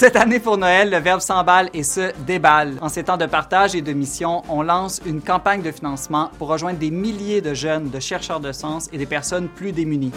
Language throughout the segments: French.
Cette année pour Noël, le Verbe s'emballe et se déballe. En ces temps de partage et de mission, on lance une campagne de financement pour rejoindre des milliers de jeunes, de chercheurs de sens et des personnes plus démunies.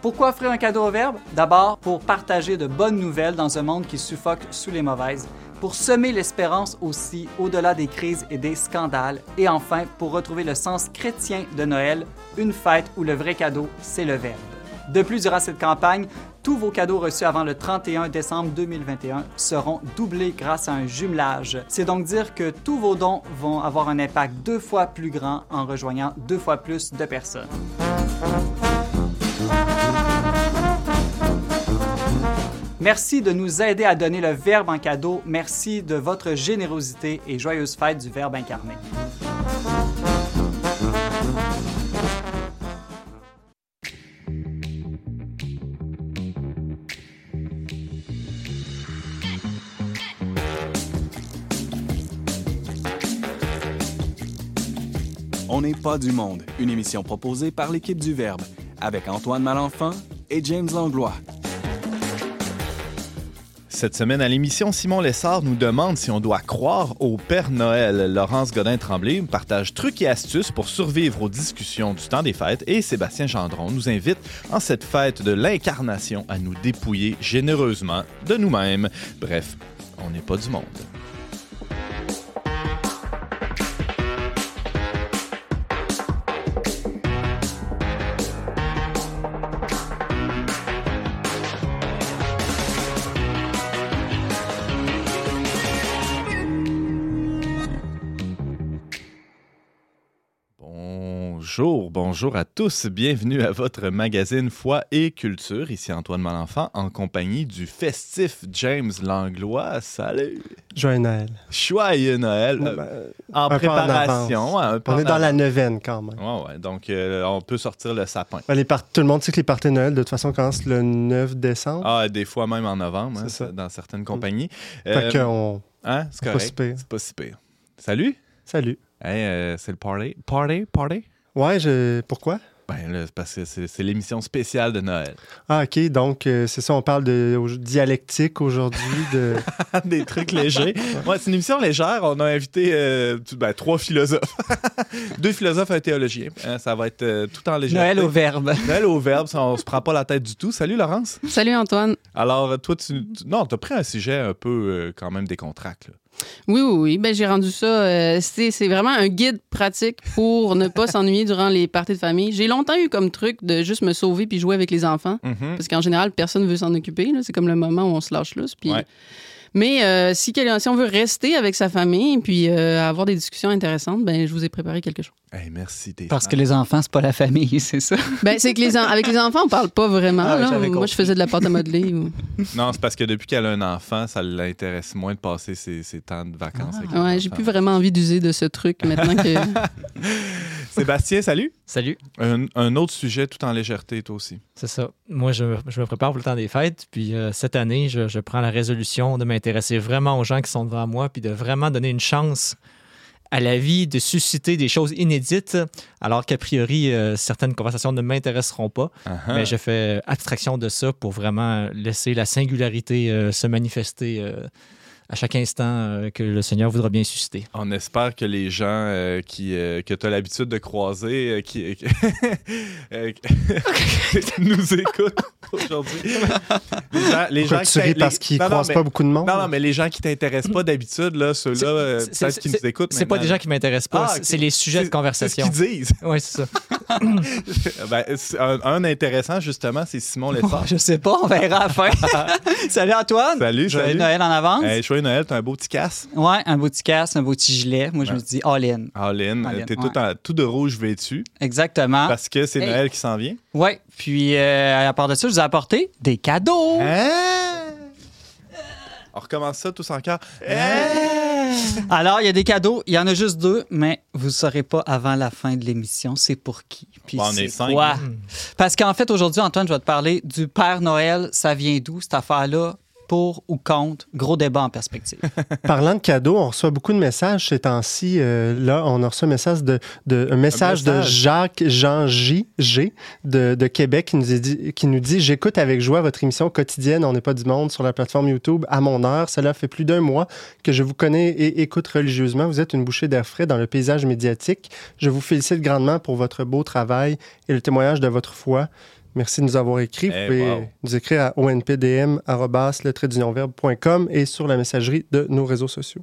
Pourquoi offrir un cadeau au Verbe? D'abord, pour partager de bonnes nouvelles dans un monde qui suffoque sous les mauvaises, pour semer l'espérance aussi au-delà des crises et des scandales, et enfin, pour retrouver le sens chrétien de Noël, une fête où le vrai cadeau, c'est le Verbe. De plus, durant cette campagne, tous vos cadeaux reçus avant le 31 décembre 2021 seront doublés grâce à un jumelage. C'est donc dire que tous vos dons vont avoir un impact deux fois plus grand en rejoignant deux fois plus de personnes. Merci de nous aider à donner le Verbe en cadeau. Merci de votre générosité et joyeuse fête du Verbe incarné. On n'est pas du monde, une émission proposée par l'équipe du Verbe, avec Antoine Malenfant et James Langlois. Cette semaine à l'émission, Simon Lessard nous demande si on doit croire au Père Noël. Laurence Godin-Tremblay partage trucs et astuces pour survivre aux discussions du temps des fêtes et Sébastien Gendron nous invite en cette fête de l'incarnation à nous dépouiller généreusement de nous-mêmes. Bref, on n'est pas du monde. Bonjour, bonjour à tous. Bienvenue à votre magazine Foi et Culture. Ici Antoine Malenfant en compagnie du festif James Langlois. Salut. Joyeux Noël. Joyeux Noël. Ouais, Euh, ben, en préparation. avance. un peu on est dans la neuvaine quand même. Ouais, ouais. Donc, euh, on peut sortir le sapin. Ben, les Tout le monde sait que les parties de Noël, de toute façon, commencent le 9 décembre. Ah, des fois même en novembre, hein, ça. dans certaines compagnies. fait Euh, hein, c'est pas si pire. C'est pas si pire. Salut. Salut. Hey, euh, c'est le party. Party, party? Ouais, je... pourquoi? Ben là, c'est parce que c'est l'émission spéciale de Noël. Ah, OK. Donc, euh, c'est ça, on parle de au- dialectique aujourd'hui. De... des trucs légers. Ouais, c'est une émission légère. On a invité euh, ben, trois philosophes. Deux philosophes et un théologien. Hein, ça va être euh, tout en légèreté. Noël au Verbe. Noël au verbe, ça, on se prend pas la tête du tout. Salut Laurence. Salut Antoine. Alors, toi, tu. tu- non, t'as pris un sujet un peu euh, quand même décontracté. Oui, oui, oui. Ben, j'ai rendu ça. euh, c'est vraiment un guide pratique pour ne pas s'ennuyer durant les parties de famille. J'ai longtemps eu comme truc de juste me sauver puis jouer avec les enfants. Mhm. Parce qu'en général, personne veut s'en occuper. C'est comme le moment où on se lâche lousse. Puis... Ouais. Mais euh, si, on veut rester avec sa famille puis euh, avoir des discussions intéressantes, ben, je vous ai préparé quelque chose. Hey, merci. Parce que les enfants, c'est pas la famille, c'est ça? Ben, c'est que les en- avec les enfants, on parle pas vraiment. Ah, là. Moi, je faisais de la pâte à modeler. ou- Non, c'est parce que depuis qu'elle a un enfant, ça l'intéresse moins de passer ses, ses temps de vacances. avec les Ouais, j'ai plus vraiment envie d'user de ce truc maintenant que. Sébastien, salut. Salut, Un, un autre sujet tout en légèreté, toi aussi. C'est ça. Moi, je, me- je me prépare pour le temps des fêtes. Puis euh, cette année, je, je prends la résolution de m'intéresser vraiment aux gens qui sont devant moi, puis de vraiment donner une chance à la vie, de susciter des choses inédites, alors qu'a priori, euh, certaines conversations ne m'intéresseront pas. Uh-huh. Mais je fais abstraction de ça pour vraiment laisser la singularité euh, se manifester à chaque instant euh, que le Seigneur voudra bien susciter. On espère que les gens euh, qui, euh, que tu as l'habitude de croiser euh, qui, euh, nous écoutent aujourd'hui. Les gens, les gens qui parce qu'ils non, croisent mais- pas beaucoup de monde? Non, non, mais les gens qui t'intéressent pas d'habitude, là, ceux-là, peut-être c'est- qui nous écoutent. C'est pas des gens qui m'intéressent pas, Ah, c'est- les sujets de conversation. C'est ce qu'ils disent. Oui, c'est ça. Ben, un, un intéressant, justement, c'est Simon Lessard. Je sais pas, on verra à la fin. salut Antoine. Salut, Joyeux salut. Noël en avance. Hey, joyeux Noël, t'as un beau petit casse. Ouais, un beau petit casque, un beau petit gilet. Moi, je me Ouais. dit all-in. All-in, euh, t'es ouais. tout, en- tout de rouge vêtu Exactement. parce que c'est Hey. Noël qui s'en vient. Ouais, puis euh, à part de ça, je vous ai apporté des cadeaux. Hein? On recommence ça tous en cœur. Alors, il y a des cadeaux. Il y en a juste deux, mais vous ne saurez pas avant la fin de l'émission c'est pour qui. Puis Bon, on c'est est cinq, quoi? hein. Parce qu'en fait, aujourd'hui, Antoine, je vais te parler du Père Noël. Ça vient d'où, cette affaire-là? Pour ou contre, gros débat en perspective. Parlant de cadeaux, on reçoit beaucoup de messages ces temps-ci. Euh, là, on a reçu un message de, de, un message, de message. Jacques Jean J. G de, de Québec qui nous, dit- qui nous dit J'écoute avec joie votre émission quotidienne On n'est pas du monde sur la plateforme YouTube à mon heure. Cela fait plus d'un mois que je vous connais et écoute religieusement. Vous êtes une bouchée d'air frais dans le paysage médiatique. Je vous félicite grandement pour votre beau travail et le témoignage de votre foi. Merci de nous avoir écrit. Vous Eh, pouvez wow. nous écrire à onpdm.com et sur la messagerie de nos réseaux sociaux.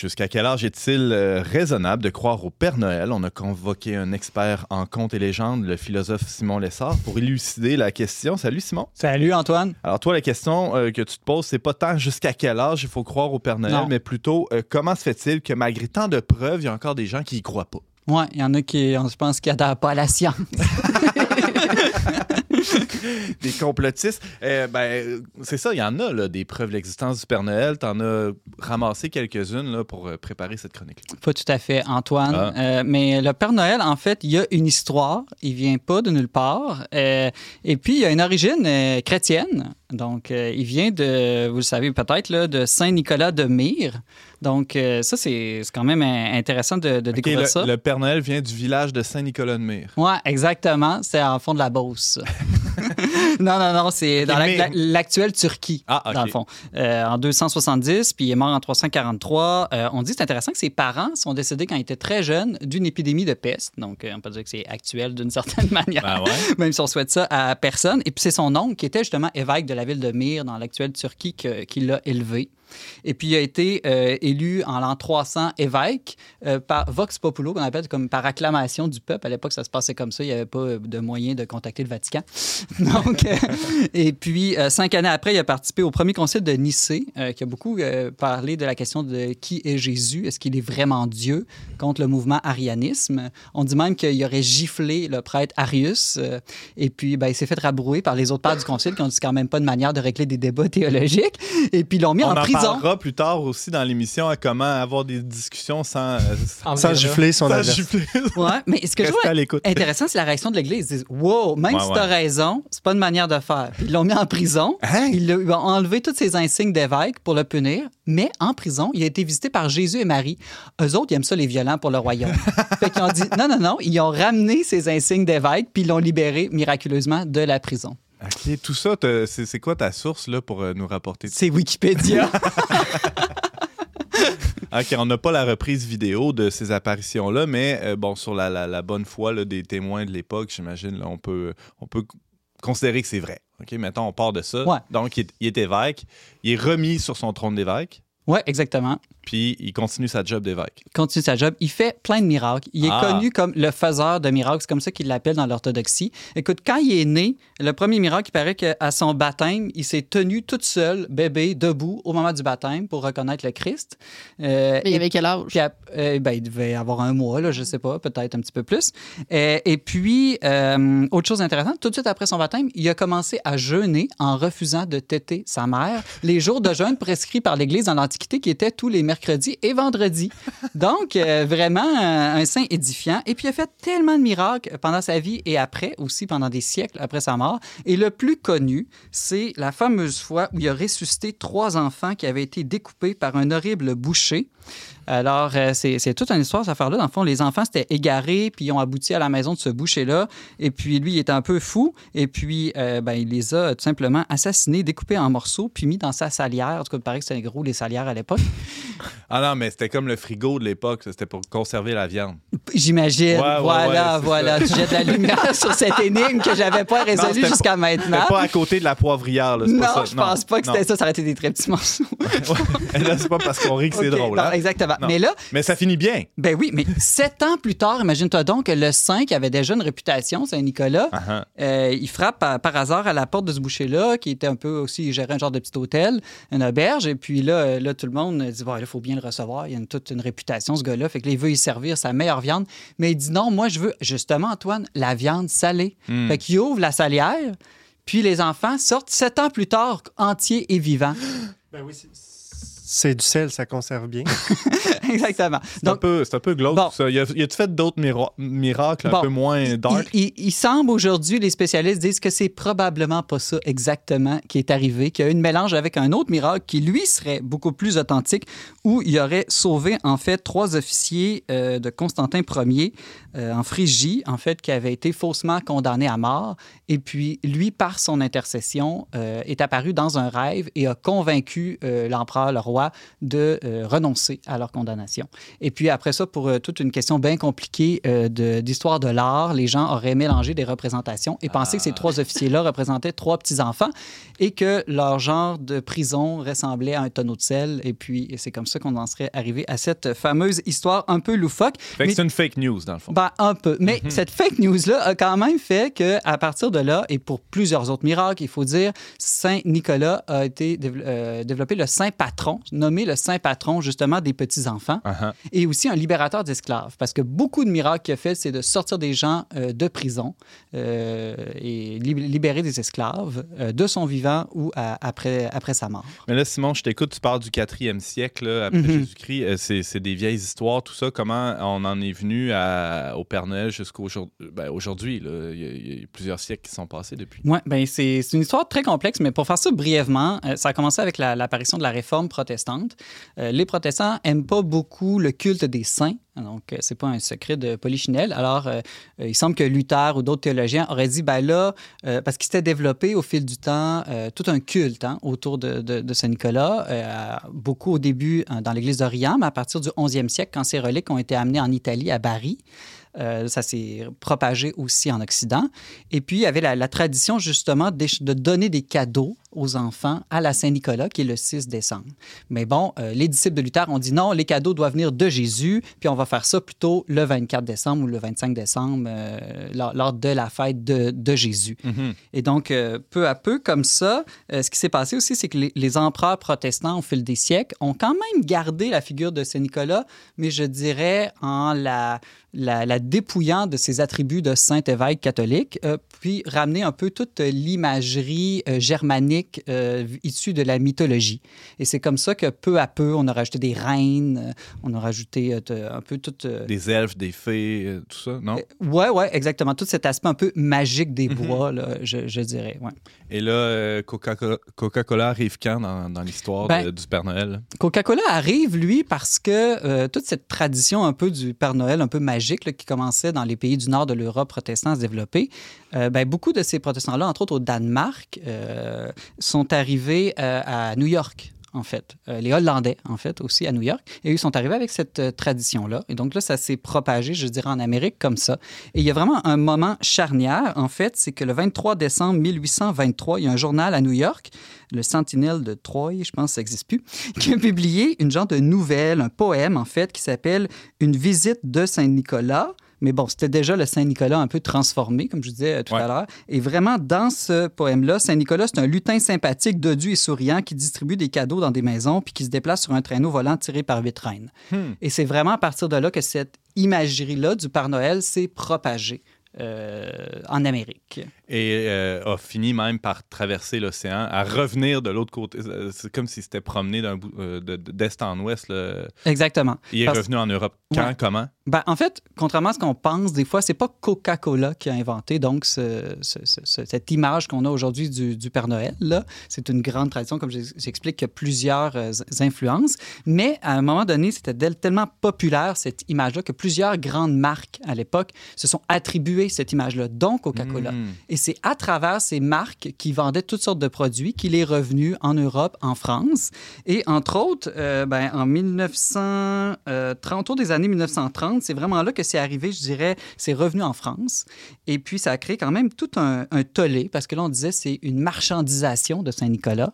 Jusqu'à quel âge est-il euh, raisonnable de croire au Père Noël? On a convoqué un expert en contes et légendes, le philosophe Simon Lessard, pour élucider la question. Salut Simon. Salut Antoine. Alors toi, la question euh, que tu te poses, c'est pas tant jusqu'à quel âge il faut croire au Père Noël, Non. mais plutôt euh, comment se fait-il que malgré tant de preuves, il y a encore des gens qui y croient pas? Ouais, il y en a qui, on se pense, qui adhèrent pas à la science. des complotistes. Euh, ben, c'est ça, il y en a, là, des preuves de l'existence du Père Noël. T'en as ramassé quelques-unes là, pour euh, préparer cette chronique. Pas tout à fait, Antoine. Ah. Euh, mais le Père Noël, en fait, il y a une histoire. Il vient pas de nulle part. Euh, et puis, il a une origine euh, chrétienne. Donc, il vient de, vous le savez peut-être, là, de Saint-Nicolas de Myre. Donc, euh, ça, c'est quand même euh, intéressant de, découvrir le, ça. le Père Noël vient du village de Saint-Nicolas-de-Myre. Ouais, exactement. C'est en fond de la Beauce. non, non, non, c'est dans l'actuelle Turquie, Ah, ok. dans le fond. Euh, en 270, puis il est mort en 343. Euh, on dit, c'est intéressant que ses parents sont décédés quand il était très jeune d'une épidémie de peste. Donc, euh, on peut dire que c'est actuel d'une certaine manière. Ah ouais? Même si on souhaite ça à personne. Et puis, c'est son oncle qui était justement évêque de la ville de Myre, dans l'actuelle Turquie, que- qui l'a élevé. Et puis, il a été euh, élu en l'an 300 évêque euh, par Vox Populo, qu'on appelle comme par acclamation du peuple. À l'époque, ça se passait comme ça. Il n'y avait pas euh, de moyen de contacter le Vatican. Donc, euh, et puis, cinq années après, il a participé au premier concile de Nicée, qui a beaucoup parlé de la question de qui est Jésus, est-ce qu'il est vraiment Dieu, contre le mouvement arianisme? On dit même qu'il aurait giflé le prêtre Arius, et puis ben, il s'est fait rabrouer par les autres pères du concile qui ont dit quand même pas une manière de régler des débats théologiques, et puis ils l'ont mis On en en prison. Parlera plus tard aussi dans l'émission à comment avoir des discussions sans, euh, Sans là, gifler son sans adversaire. gifler. Ouais, mais ce que je l'écoute. intéressant, c'est la réaction de l'Église. Ils disent Wow, même Ouais, si ouais. t'as raison, c'est pas une manière de faire. Puis ils l'ont mis en prison. Hein? Ils ont enlevé tous ses insignes d'évêque pour le punir, mais en prison, il a été visité par Jésus et Marie. Eux autres, ils aiment ça, les violents, pour le royaume. fait qu'ils ont dit non, non, non, ils ont ramené ses insignes d'évêque, puis ils l'ont libéré miraculeusement de la prison. OK, tout ça, c'est quoi ta source là, pour euh, nous rapporter? C'est Wikipédia. OK, on n'a pas la reprise vidéo de ces apparitions-là, mais euh, bon, sur la, la- la bonne foi là, des témoins de l'époque, j'imagine, on peut, on peut considérer que c'est vrai. OK, mettons, on part de ça. Ouais. Donc, il est évêque. Il est remis sur son trône d'évêque, ouais, exactement. puis il continue sa job d'évêque. continue sa job. Il fait plein de miracles. Il est Ah. connu comme le faiseur de miracles. C'est comme ça qu'il l'appelle dans l'orthodoxie. Écoute, quand il est né, le premier miracle, il paraît qu'à son baptême, il s'est tenu toute seule, bébé, debout, au moment du baptême pour reconnaître le Christ. Euh, Mais il avait quel âge? puis, euh, ben, il devait avoir un mois, là, je sais pas, peut-être un petit peu plus. Euh, et puis, euh, autre chose intéressante, tout de suite après son baptême, il a commencé à jeûner en refusant de téter sa mère les jours de jeûne prescrits par l'Église dans l'Antiquité, qui étaient tous les mercredis et vendredis. Donc, euh, vraiment euh, un saint édifiant. Et puis, il a fait tellement de miracles pendant sa vie et après, aussi pendant des siècles après sa mort. Et le plus connu, c'est la fameuse fois où il a ressuscité trois enfants qui avaient été découpés par un horrible boucher. Alors, euh, c'est toute une histoire, cette affaire-là. Dans le fond, les enfants s'étaient égarés, puis ils ont abouti à la maison de ce boucher-là. Et puis, lui, il était un peu fou. Et puis, euh, ben, il les a tout simplement assassinés, découpés en morceaux, puis mis dans sa salière. En tout cas, il paraît que c'était gros, les salières à l'époque. Ah non, mais c'était comme le frigo de l'époque, c'était pour conserver la viande. J'imagine. Ouais, ouais, voilà, ouais, voilà. Tu jettes de la lumière sur cette énigme que j'avais pas Non, résolue jusqu'à C'était maintenant. pas à côté de la poivrière, là. Non, pas ça. je pense pas que non. c'était ça. Ça aurait été des très petits morceaux. Là, c'est pas parce qu'on rit que c'est drôle. non, hein. Exactement. Non. Mais là, Mais ça finit bien. Ben oui, mais sept ans plus tard, imagine-toi donc que le saint qui avait déjà une réputation, Saint-Nicolas, Ah, ah. euh, il frappe par, par hasard à la porte de ce boucher-là, qui était un peu aussi, il gérait un genre de petit hôtel, une auberge, et puis là, euh, là tout le monde dit, bon, il faut bien le recevoir. Il a une, toute une réputation, ce gars-là. Fait que là, il veut y servir sa meilleure viande. Mais il dit non, moi, je veux, justement, Antoine, la viande salée. Hmm. Fait qu'il ouvre la salière, puis les enfants sortent sept ans plus tard, entiers et vivants. Ben oui, c'est du sel, ça conserve bien. Exactement. C'est un peu, c'est un peu glauque, Bon. ça. Il y a, il y a-tu fait d'autres mira- miracles un Bon. peu moins dark? Il, il- il semble aujourd'hui, les spécialistes disent que c'est probablement pas ça exactement qui est arrivé, qu'il y a eu une mélange avec un autre miracle qui, lui, serait beaucoup plus authentique, où il aurait sauvé, en fait, trois officiers euh, de Constantin Ier euh, en Phrygie, en fait, qui avaient été faussement condamnés à mort. Et puis, lui, par son intercession, euh, est apparu dans un rêve et a convaincu euh, l'empereur, le roi, de euh, renoncer à leur condamnation. Et puis après ça, pour euh, toute une question bien compliquée euh, de- d'histoire de, l'art, les gens auraient mélangé des représentations et pensé que ces trois officiers-là représentaient trois petits-enfants et que leur genre de prison ressemblait à un tonneau de sel. Et puis c'est comme ça qu'on en serait arrivé à cette fameuse histoire un peu loufoque. C'est une fake news, dans le fond. ben, un peu. Mais cette fake news-là a quand même fait que, à partir de là, et pour plusieurs autres miracles, il faut dire, Saint Nicolas a été dév- développé le saint patron, nommé le saint patron justement des petits-enfants, Uh-huh. et aussi un libérateur d'esclaves. Parce que beaucoup de miracles qu'il a fait, c'est de sortir des gens euh, de prison euh, et lib- libérer des esclaves euh, de son vivant ou à- après, après sa mort. Mais là, Simon, je t'écoute, tu parles du 4e siècle, là, après Mhm. Jésus-Christ. C'est, des vieilles histoires, tout ça. Comment on en est venu à- au Père Noël jusqu'à aujourd'hui? là? Il, y a, il y a plusieurs siècles qui sont passés depuis. Oui, ben c'est une histoire très complexe, mais pour faire ça brièvement, ça a commencé avec la- l'apparition de la réforme protestante. Euh, les protestants aiment pas beaucoup le culte des saints, donc euh, c'est pas un secret de Polichinelle. Alors, euh, il semble que Luther ou d'autres théologiens auraient dit, ben là, parce qu'il s'était développé au fil du temps tout un culte hein, autour de, Saint-Nicolas, beaucoup au début dans l'Église d'Orient, mais à partir du 11e siècle, quand ces reliques ont été amenées en Italie, à Bari, ça s'est propagé aussi en Occident. Et puis, il y avait la, la tradition justement de donner des cadeaux aux enfants à la Saint-Nicolas, qui est le 6 décembre. Mais bon, euh, les disciples de Luther ont dit non, les cadeaux doivent venir de Jésus, puis on va faire ça plutôt le 24 décembre ou le 25 décembre, euh, lors, lors de la fête de, de Jésus. Et donc, euh, peu à peu, comme ça, ce qui s'est passé aussi, c'est que les, les empereurs protestants, au fil des siècles, ont quand même gardé la figure de Saint-Nicolas, mais je dirais en la, la, la dépouillant de ses attributs de saint évêque catholique, puis ramener un peu toute l'imagerie euh, euh, issue de la mythologie. Et c'est comme ça que peu à peu, on a rajouté des reines, euh, on a rajouté euh, un peu toute... euh, Des elfes, des fées, tout ça, non? Ouais, ouais, exactement. Tout cet aspect un peu magique des bois, là, je, je dirais. Ouais. Et là, Coca-Cola, Coca-Cola arrive quand dans, dans l'histoire Ben, du Père Noël? Coca-Cola arrive, lui, parce que toute cette tradition un peu du Père Noël, un peu magique, là, qui commençait dans les pays du nord de l'Europe protestant à se développer, ben, beaucoup de ces protestants-là, entre autres au Danemark, euh, sont arrivés euh, à New York. En fait, Euh, les Hollandais, en fait, aussi à New York. Et ils sont arrivés avec cette euh, tradition-là. Et donc là, ça s'est propagé, je dirais, en Amérique comme ça. Et il y a vraiment un moment charnière, en fait, c'est que le 23 décembre 1823, il y a un journal à New York, le Sentinelle de Troy, je pense ça n'existe plus, qui a publié une genre de nouvelle, un poème, en fait, qui s'appelle Une visite de Saint-Nicolas. Mais bon, c'était déjà le Saint-Nicolas un peu transformé, comme je disais euh, tout Ouais. à l'heure. Et vraiment, dans ce poème-là, Saint-Nicolas, c'est un lutin sympathique, dodu et souriant qui distribue des cadeaux dans des maisons puis qui se déplace sur un traîneau volant tiré par huit reines. Hmm. Et c'est vraiment à partir de là que cette imagerie-là du Père Noël s'est propagée euh, en Amérique. Et euh, a fini même par traverser l'océan, à revenir de l'autre côté. Euh, C'est comme s'il s'était promené d'un bout- euh, de- de- d'est en ouest. là. Exactement. Il est Parce- revenu en Europe. Quand, Ouais. comment? Ben, en fait, contrairement à ce qu'on pense, des fois, c'est pas Coca-Cola qui a inventé donc ce- ce- ce- ce- cette image qu'on a aujourd'hui du, du Père Noël. Là, c'est une grande tradition, comme j'ex- j'explique, qu'il y a plusieurs euh, influences. Mais à un moment donné, c'était tellement populaire cette image-là que plusieurs grandes marques à l'époque se sont attribuées cette image-là, dont Coca-Cola. Et c'est à travers ces marques qui vendaient toutes sortes de produits qu'il est revenu en Europe, en France. Et entre autres, euh, ben, en 1930, autour des années 1930, c'est vraiment là que c'est arrivé, je dirais, c'est revenu en France. Et puis, ça a créé quand même tout un, un tollé, parce que là, on disait c'est une marchandisation de Saint-Nicolas.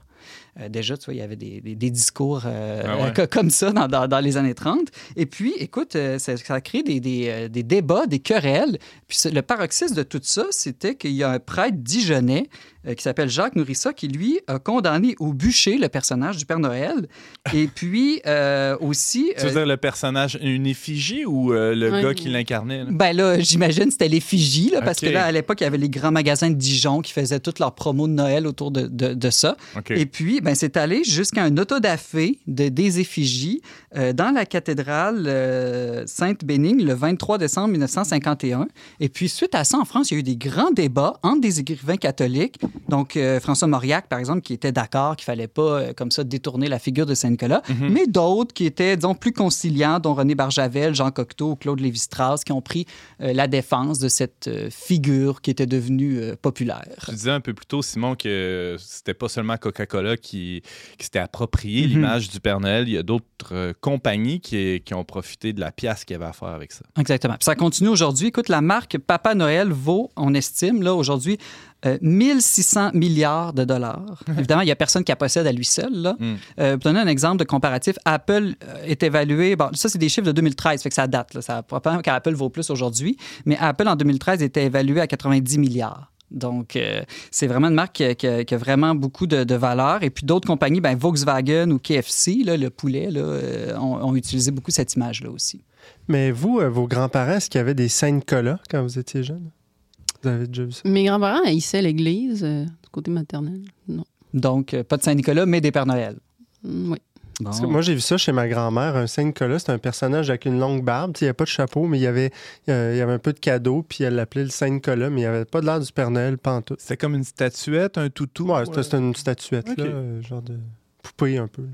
Euh, déjà, tu vois, il y avait des, des- des discours euh, Ah ouais. comme ça dans, dans- dans les années 30. Et puis, écoute, euh, ça, ça a créé des, des, des débats, des querelles. Puis le paroxysme de tout ça, c'était qu'il y a un prêtre dijonnais qui s'appelle Jacques Nourrissa qui, lui, a condamné au bûcher le personnage du Père Noël. Et puis, euh, aussi... Tu veux euh, dire le personnage, une effigie ou euh, le gars qui l'incarnait? là? Ben là, j'imagine c'était l'effigie, là, parce que là, à l'époque, il y avait les grands magasins de Dijon qui faisaient toutes leurs promos de Noël autour de, de- de ça. Et puis, ben, c'est allé jusqu'à un autodafé de, des effigies euh, dans la cathédrale euh, Sainte-Bénigne le 23 décembre 1951. Et puis, suite à ça, en France, il y a eu des grands débats entre des écrivains catholiques. Donc, euh, François Mauriac, par exemple, qui était d'accord qu'il fallait pas, euh, comme ça, détourner la figure de Saint-Nicolas, mais d'autres qui étaient, disons, plus conciliants, dont René Barjavel, Jean Cocteau Claude Lévi-Strauss, qui ont pris euh, la défense de cette figure qui était devenue populaire. Tu disais un peu plus tôt, Simon, que c'était pas seulement Coca-Cola qui, qui s'était approprié Mhm. l'image du Père Noël. Il y a d'autres compagnies qui, qui ont profité de la pièce qu'il y avait à faire avec ça. Exactement. Puis ça continue aujourd'hui. Écoute, la marque Papa Noël vaut, on estime, là, aujourd'hui, euh, 1600 milliards de dollars. Évidemment, il n'y a personne qui la possède à lui seul. Là. Mm. Euh, pour donner un exemple de comparatif, Apple euh, est évalué, bon, ça, c'est des chiffres de 2013, fait que ça date. Là, ça probablement qu'Apple vaut plus aujourd'hui, mais Apple, en 2013, était évalué à 90 milliards. Donc, euh, c'est vraiment une marque qui a, qui a- qui a vraiment beaucoup de, de valeur. Et puis d'autres compagnies, ben, Volkswagen ou KFC, là, le poulet, là, ont, ont utilisé beaucoup cette image-là aussi. Mais vous, vos grands-parents, est-ce qu'il y avait des Saint-Nicolas quand vous étiez jeune? Vous avez déjà vu ça? Mes grands-parents haïssaient l'église euh, du côté maternel. Non. Donc, euh, pas de Saint-Nicolas, mais des Pères Noël. Mm, oui. Bon. Parce que moi, j'ai vu ça chez ma grand-mère. Un Saint-Nicolas, c'est un personnage avec une longue barbe. Tu sais, Il n'y avait pas de chapeau, mais il y avait, euh, il y avait un peu de cadeau. Puis elle l'appelait le Saint-Nicolas, mais il n'y avait pas de l'air du Père Noël, pantoute. C'était comme une statuette, un toutou. Ouais, c'était c'était une statuette, Ok. là, euh, genre de poupée un peu.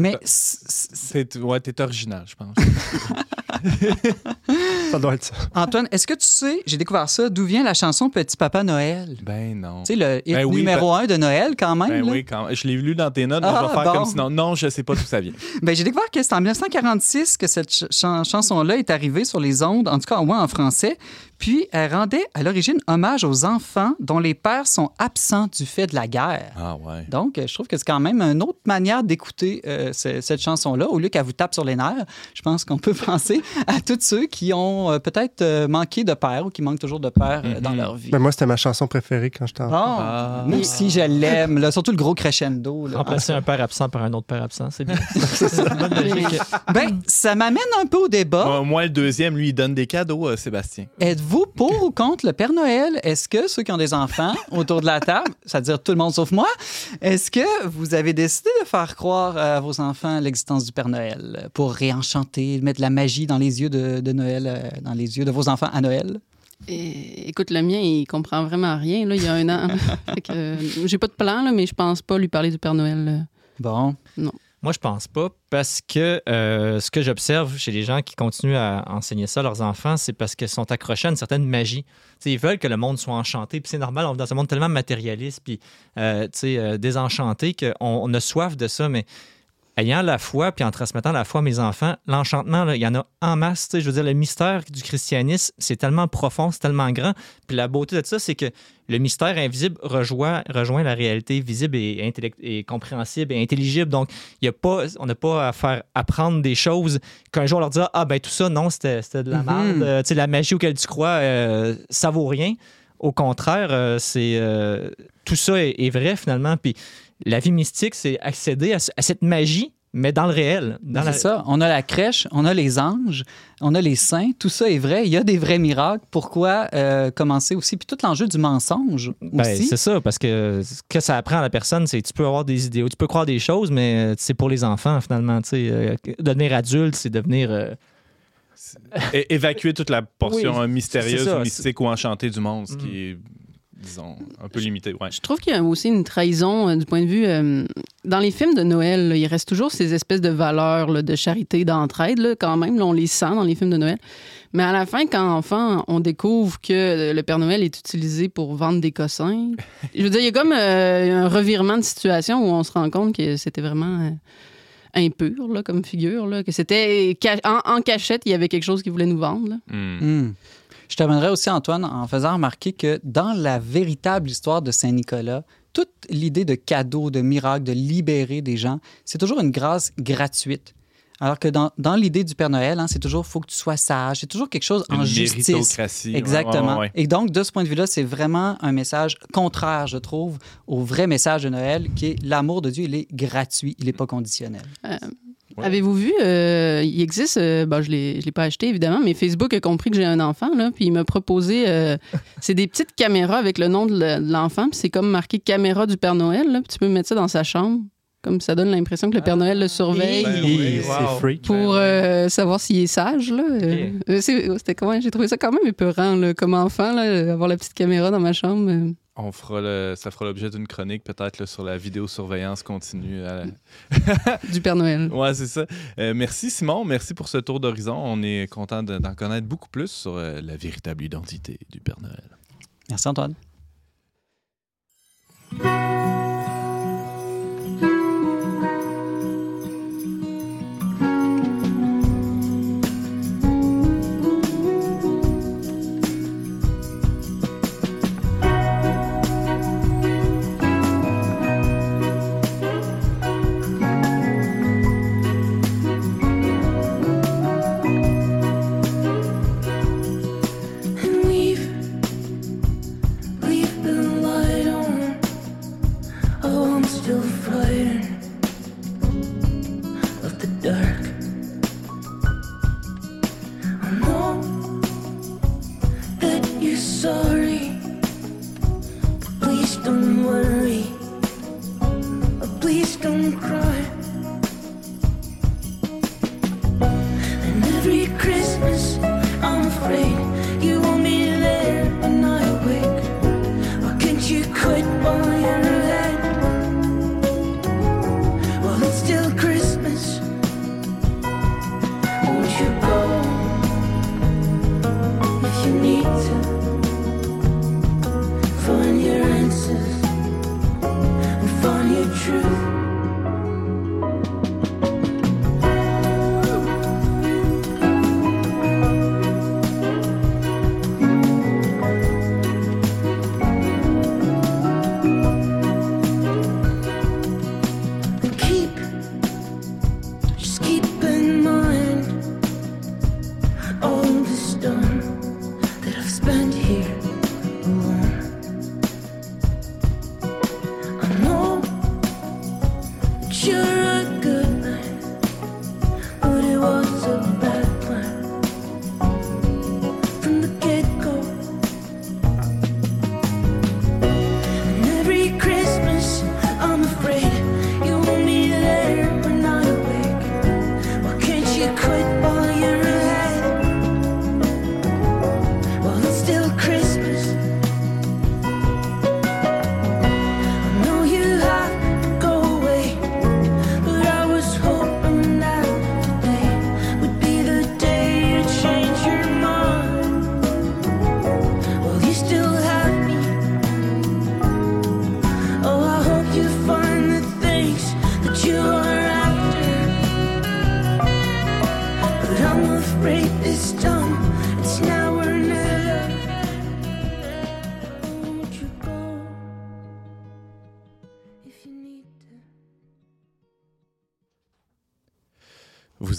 Mais C'est, ouais, t'es original, je pense. Ça doit être ça. Antoine, est-ce que tu sais, j'ai découvert ça, d'où vient la chanson Petit Papa Noël? ben non. Tu sais, le hit Ben oui, numéro un de Noël, quand même. Ben là. oui, quand... je l'ai lu dans tes notes, mais je Ah, vais faire bon. comme sinon. Non, je sais pas d'où ça vient. Ben, j'ai découvert que c'est en 1946 que cette ch- chan- chanson-là est arrivée sur les ondes, en tout cas, au moins en français. Puis, elle rendait à l'origine hommage aux enfants dont les pères sont absents du fait de la guerre. Ah ouais. Donc, je trouve que c'est quand même une autre manière d'écouter euh, ce- cette chanson-là. Au lieu qu'elle vous tape sur les nerfs, je pense qu'on peut penser à tous ceux qui ont euh, peut-être euh, manqué de père ou qui manquent toujours de père euh, dans Mhm. leur vie. Ben, moi, c'était ma chanson préférée quand j'étais enfant. Ah. moi aussi, je l'aime. Surtout le gros crescendo. là. Remplacer un père absent par un autre père absent, c'est bien. Ben, ça m'amène un peu au débat. Au moins, le deuxième, lui, il donne des cadeaux, euh, Sébastien. Êtes-vous pour ou contre le Père Noël? Est-ce que ceux qui ont des enfants autour de la table, c'est-à-dire tout le monde sauf moi, est-ce que vous avez décidé de faire croire à vos enfants l'existence du Père Noël pour réenchanter, mettre de la magie dans les yeux de, de Noël, euh, dans les yeux de vos enfants à Noël? Et, écoute, le mien, il comprend vraiment rien. Là, il y a un an. Euh, j'ai pas de plan, là, mais je pense pas lui parler du Père Noël. là. Bon. Moi, je pense pas parce que euh, ce que j'observe chez les gens qui continuent à enseigner ça à leurs enfants, c'est parce qu'ils sont accrochés à une certaine magie. Tu sais, ils veulent que le monde soit enchanté, puis c'est normal, on vit dans un monde tellement matérialiste, puis euh, euh, désenchanté, qu'on on a soif de ça, mais ayant la foi, puis en transmettant la foi à mes enfants, l'enchantement, là, il y en a en masse. Je veux dire, le mystère du christianisme, c'est tellement profond, c'est tellement grand. Puis la beauté de ça, c'est que le mystère invisible rejoint, rejoint la réalité visible et, intellect- et compréhensible et intelligible. Donc, il y a pas, on n'a pas à faire apprendre des choses qu'un jour on leur dira Ah, ben tout ça, non, c'était c'était de la Mhm. merde. Euh, tu sais, la magie auquel tu crois, euh, ça vaut rien. Au contraire, euh, c'est tout ça est, est vrai finalement. Puis la vie mystique, c'est accéder à, ce- à cette magie, mais dans le réel. Dans C'est la- ça. On a la crèche, on a les anges, on a les saints. Tout ça est vrai. Il y a des vrais miracles. Pourquoi euh, commencer aussi? Puis tout l'enjeu du mensonge Ben, aussi. c'est ça, parce que ce que ça apprend à la personne, c'est tu peux avoir des idéaux, tu peux croire des choses, mais euh, c'est pour les enfants, finalement. Euh, devenir adulte, c'est devenir. euh, É- évacuer toute la portion Oui, mystérieuse ça, mystique ou enchantée du monde, ce qui est, disons, un peu limité. Ouais. Je trouve qu'il y a aussi une trahison euh, du point de vue. euh, dans les films de Noël, là, il reste toujours ces espèces de valeurs là, de charité, d'entraide, là, quand même. là, on les sent dans les films de Noël. Mais à la fin, quand enfant, on découvre que le Père Noël est utilisé pour vendre des cossins, je veux dire, il y a comme euh, un revirement de situation où on se rend compte que c'était vraiment euh, impur là, comme figure, là, que c'était en, en cachette, il y avait quelque chose qui voulait nous vendre. là. Hmm. Hmm. Je t'amènerais aussi, Antoine, en faisant remarquer que dans la véritable histoire de Saint-Nicolas, toute l'idée de cadeau, de miracle, de libérer des gens, c'est toujours une grâce gratuite. Alors que dans, dans l'idée du Père Noël, hein, c'est toujours faut que tu sois sage. C'est toujours quelque chose en Une justice. ouais, Exactement. ouais, ouais. Et donc, de ce point de vue-là, c'est vraiment un message contraire, je trouve, au vrai message de Noël, qui est l'amour de Dieu, il est gratuit, il n'est pas conditionnel. Ouais. Avez-vous vu, euh, il existe, euh, bon, je ne l'ai pas acheté évidemment, mais Facebook a compris que j'ai un enfant, là, puis il m'a proposé, euh, c'est des petites caméras avec le nom de le- de l'enfant, puis c'est comme marqué caméra du Père Noël, là, puis tu peux mettre ça dans sa chambre, comme ça donne l'impression que le Père Noël le surveille. Ben oui, wow. freak. Pour euh, savoir s'il est sage, là. Euh, c'est- C'était comment? J'ai trouvé ça quand même épeurant, là, comme enfant, là, avoir la petite caméra dans ma chambre. On fera le- ça fera l'objet d'une chronique peut-être sur la vidéosurveillance continue. à la- du Père Noël. Ouais, c'est ça. Euh, merci Simon, merci pour ce tour d'horizon. On est content de- d'en connaître beaucoup plus sur euh, la véritable identité du Père Noël. Merci Antoine.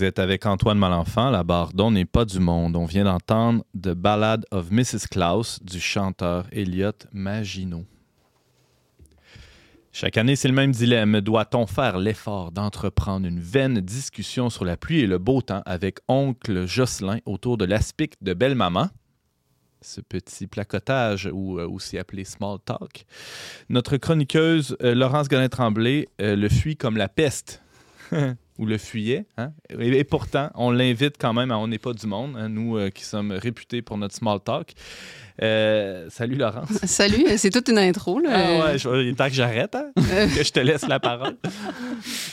Vous êtes avec Antoine Malenfant, la barre n'est pas du monde. On vient d'entendre The Ballad of Mrs. Klaus du chanteur Elliot Maginot. Chaque année, c'est le même dilemme. Doit-on faire l'effort d'entreprendre une vaine discussion sur la pluie et le beau temps avec oncle Jocelyn autour de l'aspic de belle-maman? Ce petit placotage, ou euh, aussi appelé small talk. Notre chroniqueuse euh, Laurence Godin-Tremblay euh, le fuit comme la peste. ou le fuyait. hein. Et, et pourtant, on l'invite quand même à On n'est pas du monde, hein, nous euh, qui sommes réputés pour notre small talk. Euh, salut Laurence. Salut, c'est toute une intro. Là. Ah ouais, je- il est temps que j'arrête, hein, que je te laisse la parole.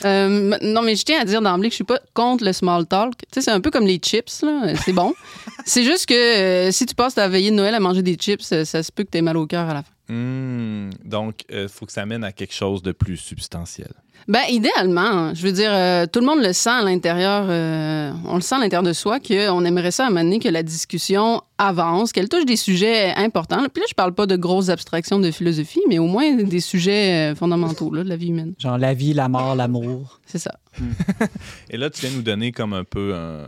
Euh, non, mais je tiens à dire d'emblée que je suis pas contre le small talk. Tu sais, c'est un peu comme les chips, là. C'est bon. c'est juste que euh, si tu passes ta veillée de Noël à manger des chips, euh, ça se peut que tu aies mal au cœur à la fin. Hmm, donc, il faut que ça mène à quelque chose de plus substantiel. Ben, idéalement, je veux dire, euh, tout le monde le sent à l'intérieur, euh, on le sent à l'intérieur de soi, qu'on aimerait ça à un moment donné que la discussion avance, qu'elle touche des sujets importants. Puis là, je parle pas de grosses abstractions de philosophie, mais au moins des sujets euh, fondamentaux là, de la vie humaine. Genre la vie, la mort, l'amour. C'est ça. Et là, tu viens nous donner comme un peu un,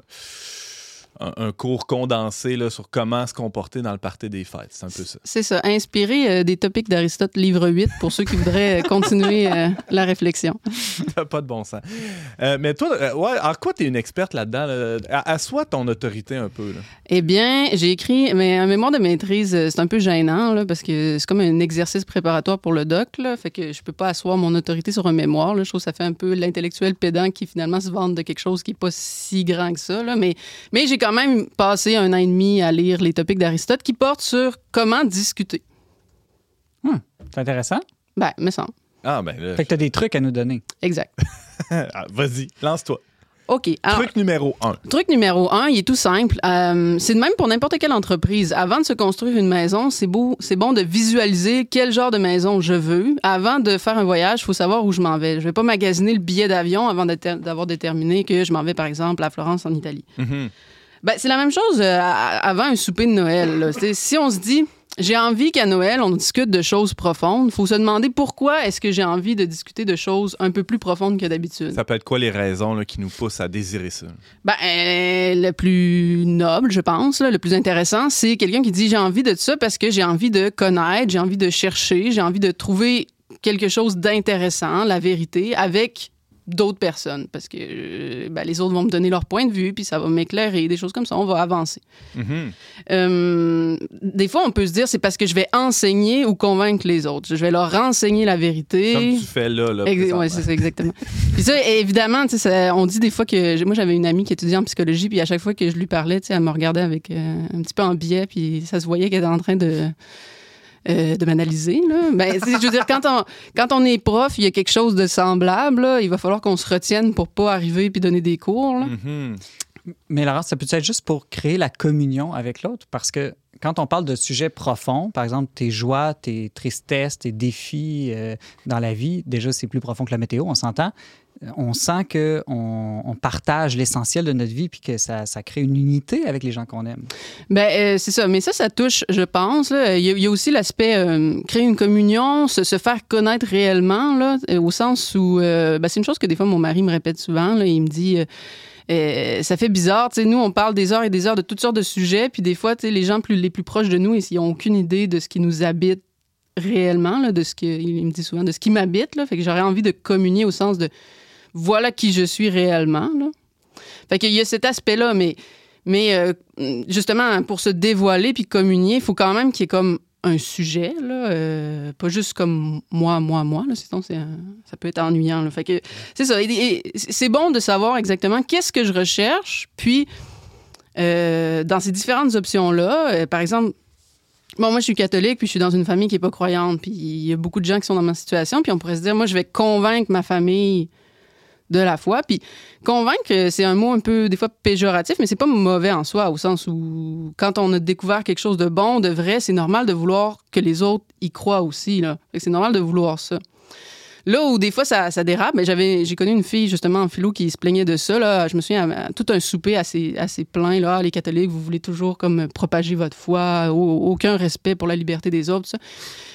un- un cours condensé là, sur comment se comporter dans le party des fêtes. C'est un peu ça. C'est ça. Inspiré euh, des topics d'Aristote, livre 8, pour ceux qui voudraient euh, continuer euh, la réflexion. Pas de bon sens. Euh, mais toi, ouais, en quoi t'es une experte là-dedans? là? À- ton autorité un peu. Là. Eh bien, j'ai écrit mais un mémoire de maîtrise. C'est un peu gênant là, parce que c'est comme un exercice préparatoire pour le doc. Là, fait que je peux pas asseoir mon autorité sur un mémoire. Là. Je trouve que ça fait un peu l'intellectuel pédant qui finalement se vante de quelque chose qui est pas si grand que ça. Là. Mais, mais j'ai quand même passé un an et demi à lire les topics d'Aristote qui portent sur comment discuter. C'est intéressant. Ben, me semble. Ah, ben là. Fait que tu as des trucs à nous donner. Exact. Ah, Vas-y, lance-toi. OK. Alors, Truc numéro un. Truc numéro un, il est tout simple. Euh, c'est de même pour n'importe quelle entreprise. Avant de se construire une maison, c'est beau, c'est bon de visualiser quel genre de maison je veux. Avant de faire un voyage, il faut savoir où je m'en vais. Je vais pas magasiner le billet d'avion avant d'avoir déterminé que je m'en vais, par exemple, à Florence, en Italie. Mhm. Ben, c'est la même chose euh, avant un souper de Noël. là. Si on se dit, j'ai envie qu'à Noël, on discute de choses profondes, il faut se demander pourquoi est-ce que j'ai envie de discuter de choses un peu plus profondes que d'habitude. Ça peut être quoi les raisons là, qui nous poussent à désirer ça? Ben, euh, le plus noble, je pense, là, le plus intéressant, c'est quelqu'un qui dit j'ai envie de ça parce que j'ai envie de connaître, j'ai envie de chercher, j'ai envie de trouver quelque chose d'intéressant, la vérité, avec d'autres personnes. Parce que euh, ben, les autres vont me donner leur point de vue, puis ça va m'éclairer, des choses comme ça, on va avancer. Mhm. Euh, des fois, on peut se dire c'est parce que je vais enseigner ou convaincre les autres. Je vais leur renseigner la vérité. Comme tu fais là. là ouais, c'est ça, exactement. puis ça, évidemment, ça- on dit des fois que. Moi, j'avais une amie qui étudiait en psychologie, puis à chaque fois que je lui parlais, elle me regardait avec euh, un petit peu en biais, puis ça se voyait qu'elle était en train de. Euh, de m'analyser. Ben, je veux dire, quand on, est prof, il y a quelque chose de semblable. Il va falloir qu'on se retienne pour pas arriver puis donner des cours. là. Mhm. Mais Laurence, ça peut être juste pour créer la communion avec l'autre? Parce que quand on parle de sujets profonds, par exemple tes joies, tes tristesses, tes défis euh, dans la vie, déjà c'est plus profond que la météo, on s'entend. Euh, On sent qu'on on partage l'essentiel de notre vie puis que ça, crée une unité avec les gens qu'on aime. Ben, euh, c'est ça. Mais ça, ça touche, je pense. Il y, a- aussi l'aspect euh, créer une communion, se, faire connaître réellement, là, au sens où. ben, c'est une chose que des fois mon mari me répète souvent. il me dit. ça fait bizarre, tu sais, nous on parle des heures et des heures de toutes sortes de sujets, puis des fois, les gens plus, les plus proches de nous, ils n'ont aucune idée de ce qui nous habite réellement, là, de ce que, il me dit souvent, de ce qui m'habite, fait que j'aurais envie de communier au sens de voilà qui je suis réellement, là. Fait y a cet aspect-là, mais mais euh, justement, pour se dévoiler puis communier, il faut quand même qu'il y ait comme un sujet, là, euh, pas juste comme moi, moi, moi. Là, sinon, c'est, ça peut être ennuyant. Fait que c'est ça. C'est bon de savoir exactement qu'est-ce que je recherche, puis euh, dans ces différentes options-là, par exemple, Bon, moi, je suis catholique, puis je suis dans une famille qui n'est pas croyante, puis il y a beaucoup de gens qui sont dans ma situation, puis on pourrait se dire, moi, je vais convaincre ma famille de la foi, puis convaincre, c'est un mot un peu, des fois, péjoratif, mais c'est pas mauvais en soi, au sens où, quand on a découvert quelque chose de bon, de vrai, c'est normal de vouloir que les autres y croient aussi, C'est normal de vouloir ça. Là où des fois ça, ça dérape, mais j'avais j'ai connu une fille justement en philo qui se plaignait de ça. Là. Je me souviens, tout un souper assez, assez plein. Là, Ah, les catholiques, vous voulez toujours comme propager votre foi, au- aucun respect pour la liberté des autres.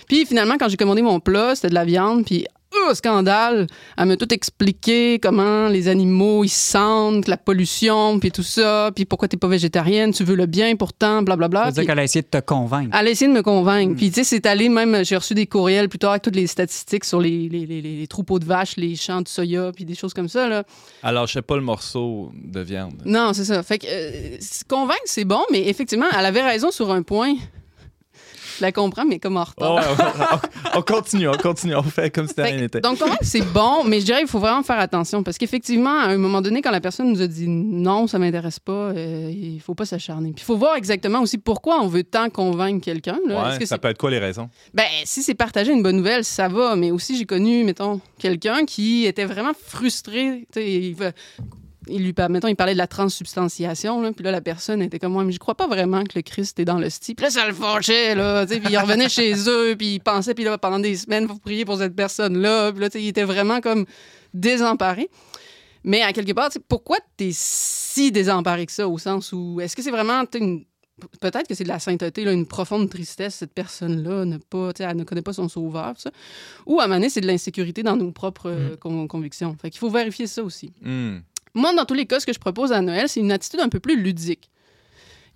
Puis finalement, quand j'ai commandé mon plat, c'était de la viande, puis oh, scandale, elle m'a tout expliqué comment les animaux ils se sentent, la pollution, puis tout ça, puis pourquoi t'es pas végétarienne, tu veux le bien pourtant, blablabla. Ça veut dire qu'elle a essayé de te convaincre. elle a essayé de me convaincre. Mm. Puis, tu sais, c'est allé même. J'ai reçu des courriels plus tard avec toutes les statistiques sur les, les, les- les troupeaux de vaches, les champs de soya, puis des choses comme ça. Là. Alors, je sais pas le morceau de viande. Non, c'est ça. Fait que euh, convaincre, c'est bon, mais effectivement, elle avait raison sur un point. Je la comprends, mais comme en retard. Oh, on, on continue, on continue, on fait comme si rien n'était. donc, convaincre, c'est bon, mais je dirais qu'il faut vraiment faire attention parce qu'effectivement, à un moment donné, quand la personne nous a dit non, ça m'intéresse pas, euh, il faut pas s'acharner. Puis il faut voir exactement aussi pourquoi on veut tant convaincre quelqu'un. là. Ouais, Est-ce que ça peut être quoi les raisons? Ben, si c'est partager une bonne nouvelle, ça va. Mais aussi, j'ai connu, mettons, quelqu'un qui était vraiment frustré. Tu sais, il il lui par- mettons, il parlait de la transsubstantiation, là, puis là, la personne était comme moi, mais je crois pas vraiment que le Christ est dans l'hostie. Puis là, ça le fâchait, là, tu sais, puis il revenait chez eux, puis il pensait, puis là, pendant des semaines, vous priez pour cette personne-là, puis là, tu sais, il était vraiment comme désemparé. Mais à quelque part, pourquoi tu es si désemparé que ça, au sens où, est-ce que c'est vraiment, une- Peut-être que c'est de la sainteté, là, une profonde tristesse, cette personne-là ne pas, elle ne connaît pas son sauveur, tout ça. Ou à un moment donné, c'est de l'insécurité dans nos propres euh, con- convictions. Fait qu'il faut vérifier ça aussi. Hmm. Moi, dans tous les cas, ce que je propose à Noël, c'est une attitude un peu plus ludique.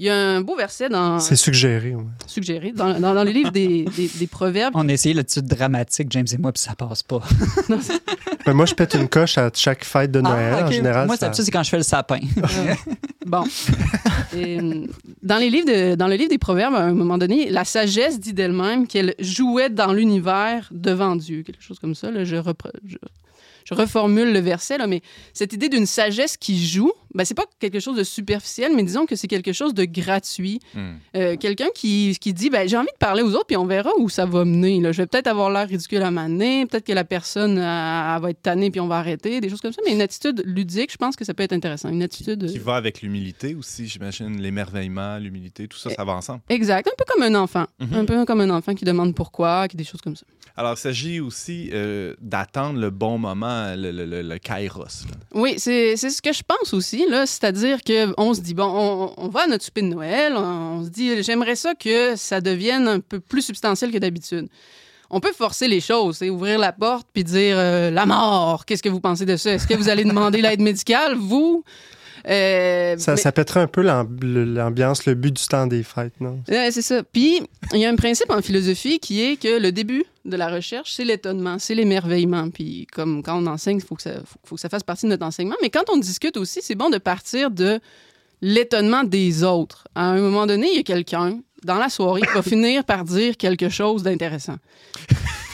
Il y a un beau verset dans, C'est suggéré. ouais. suggéré dans, dans, dans les livres des, des, des proverbes. On a essayé l'attitude dramatique, James et moi, puis ça passe pas. Ben, moi, je pète une coche à chaque fête de Noël. Ah, ok. En général, moi, ça- c'est quand je fais le sapin. Euh, bon. Et, dans, les livres de- dans le livre des Proverbes, à un moment donné, la sagesse dit d'elle-même qu'elle jouait dans l'univers devant Dieu, quelque chose comme ça. là. je, repre- je- je reformule le verset, là, mais cette idée d'une sagesse qui joue, ben, c'est pas quelque chose de superficiel, mais disons que c'est quelque chose de gratuit. Hmm. Euh, Quelqu'un qui, qui dit ben, J'ai envie de parler aux autres, puis on verra où ça va mener. là. Je vais peut-être avoir l'air ridicule à m'amener, peut-être que la personne elle, elle va être tannée, puis on va arrêter, des choses comme ça. Mais une attitude ludique, je pense que ça peut être intéressant. Une attitude. Qui va avec l'humilité aussi, j'imagine. L'émerveillement, l'humilité, tout ça, ça va ensemble. Exact, un peu comme un enfant. Mhm. Un peu comme un enfant qui demande pourquoi, qui des choses comme ça. Alors, il s'agit aussi euh, d'attendre le bon moment, le, kairos. Oui, c'est ce que je pense aussi. C'est-à-dire qu'on se dit, bon, on, va à notre souper de Noël, on, se dit, j'aimerais ça que ça devienne un peu plus substantiel que d'habitude. On peut forcer les choses, ouvrir la porte puis dire euh, la mort. Qu'est-ce que vous pensez de ça? Est-ce que vous allez demander l'aide médicale, vous? Euh, Ça, mais- ça pèterait un peu l'amb- l'ambiance, le but du temps des fêtes, non? Ouais, c'est ça. Puis, il y a un principe en philosophie qui est que le début de la recherche, c'est l'étonnement, c'est l'émerveillement. Puis, comme quand on enseigne, il faut que ça fasse partie de notre enseignement. Mais quand on discute aussi, c'est bon de partir de l'étonnement des autres. À un moment donné, il y a quelqu'un dans la soirée qui va finir par dire quelque chose d'intéressant.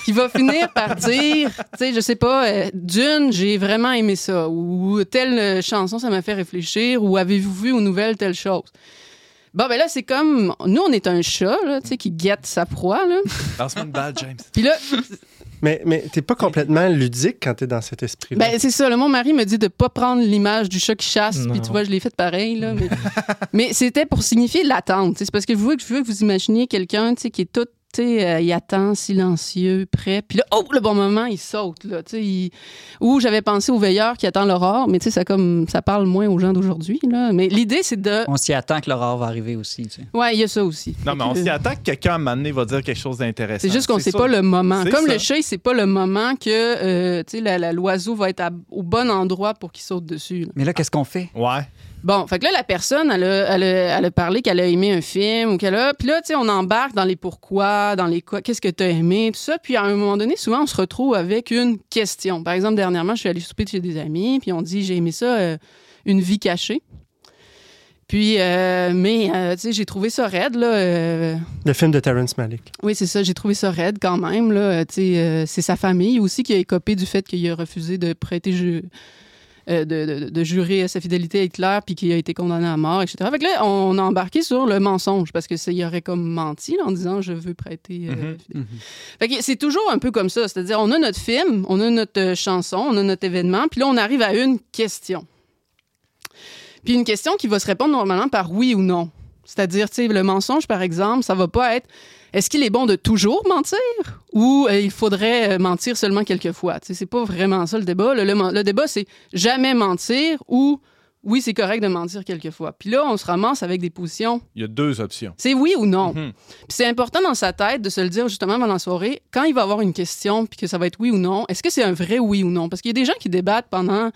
Qui va finir par dire, tu sais, je sais pas, euh, Dune, j'ai vraiment aimé ça, ou telle euh, chanson, ça m'a fait réfléchir, ou avez-vous vu aux nouvelles telle chose? Bon, ben là, c'est comme. Nous, on est un chat, là, tu sais, qui guette sa proie, là. Lance-moi une balle, James. Puis là, Mais, mais t'es pas complètement ludique quand t'es dans cet esprit-là. ben, c'est ça. Là, mon mari me dit de pas prendre l'image du chat qui chasse. Puis tu vois, je l'ai fait pareil, là. Mais, mais c'était pour signifier l'attente. tu sais. C'est parce que je veux, je veux que vous imaginiez quelqu'un, tu sais, qui est tout. Euh, il attend, silencieux, prêt. Puis là, oh, le bon moment, il saute. Là, tu sais, il- Ou j'avais pensé au veilleur qui attend l'aurore, mais tu sais, ça, comme, ça parle moins aux gens d'aujourd'hui. là. Mais l'idée, c'est de. On s'y attend que l'aurore va arriver aussi. tu sais. Ouais, il y a ça aussi. Non, mais on s'y attend que quelqu'un, à un moment donné, va dire quelque chose d'intéressant. C'est juste qu'on ne sait ça. pas le moment. Comme ça. le chat, c'est pas le moment que euh, l'oiseau va être à- au bon endroit pour qu'il saute dessus. là. Mais là, qu'est-ce qu'on fait? Ouais. Bon, fait que là, la personne, elle a, elle a- elle a parlé qu'elle a aimé un film ou qu'elle a. Puis là, tu sais, on embarque dans les pourquoi, dans les quoi, qu'est-ce que tu as aimé, tout ça. Puis à un moment donné, souvent, on se retrouve avec une question. Par exemple, dernièrement, je suis allée souper chez des amis, puis on dit j'ai aimé ça, euh, une vie cachée. Puis, euh, mais, euh, tu sais, j'ai trouvé ça raide, là. euh, Le film de Terrence Malick. oui, c'est ça. J'ai trouvé ça raide quand même. Là. Tu sais, c'est sa famille aussi qui a écopé du fait qu'il a refusé de prêter ju- euh, de, de- de jurer sa fidélité à Hitler puis qu'il a été condamné à mort, etc. Fait que là, on a embarqué sur le mensonge parce que il aurait comme menti là, en disant je veux prêter. euh, Mhm. fidélité. Fait que c'est toujours un peu comme ça. C'est-à-dire, on a notre film, on a notre euh, chanson, on a notre événement, puis là, on arrive à une question. Puis une question qui va se répondre normalement par oui ou non. C'est-à-dire, tu sais, le mensonge, par exemple, ça va pas être est-ce qu'il est bon de toujours mentir ou euh, il faudrait euh, mentir seulement quelques fois? C'est pas vraiment ça le débat. Le, le- le débat, c'est jamais mentir ou oui, c'est correct de mentir quelques fois. Puis là, on se ramasse avec des positions. Il y a deux options. C'est oui ou non. Mhm. Puis c'est important dans sa tête de se le dire justement pendant la soirée, quand il va avoir une question, puis que ça va être oui ou non, est-ce que c'est un vrai oui ou non? Parce qu'il y a des gens qui débattent pendant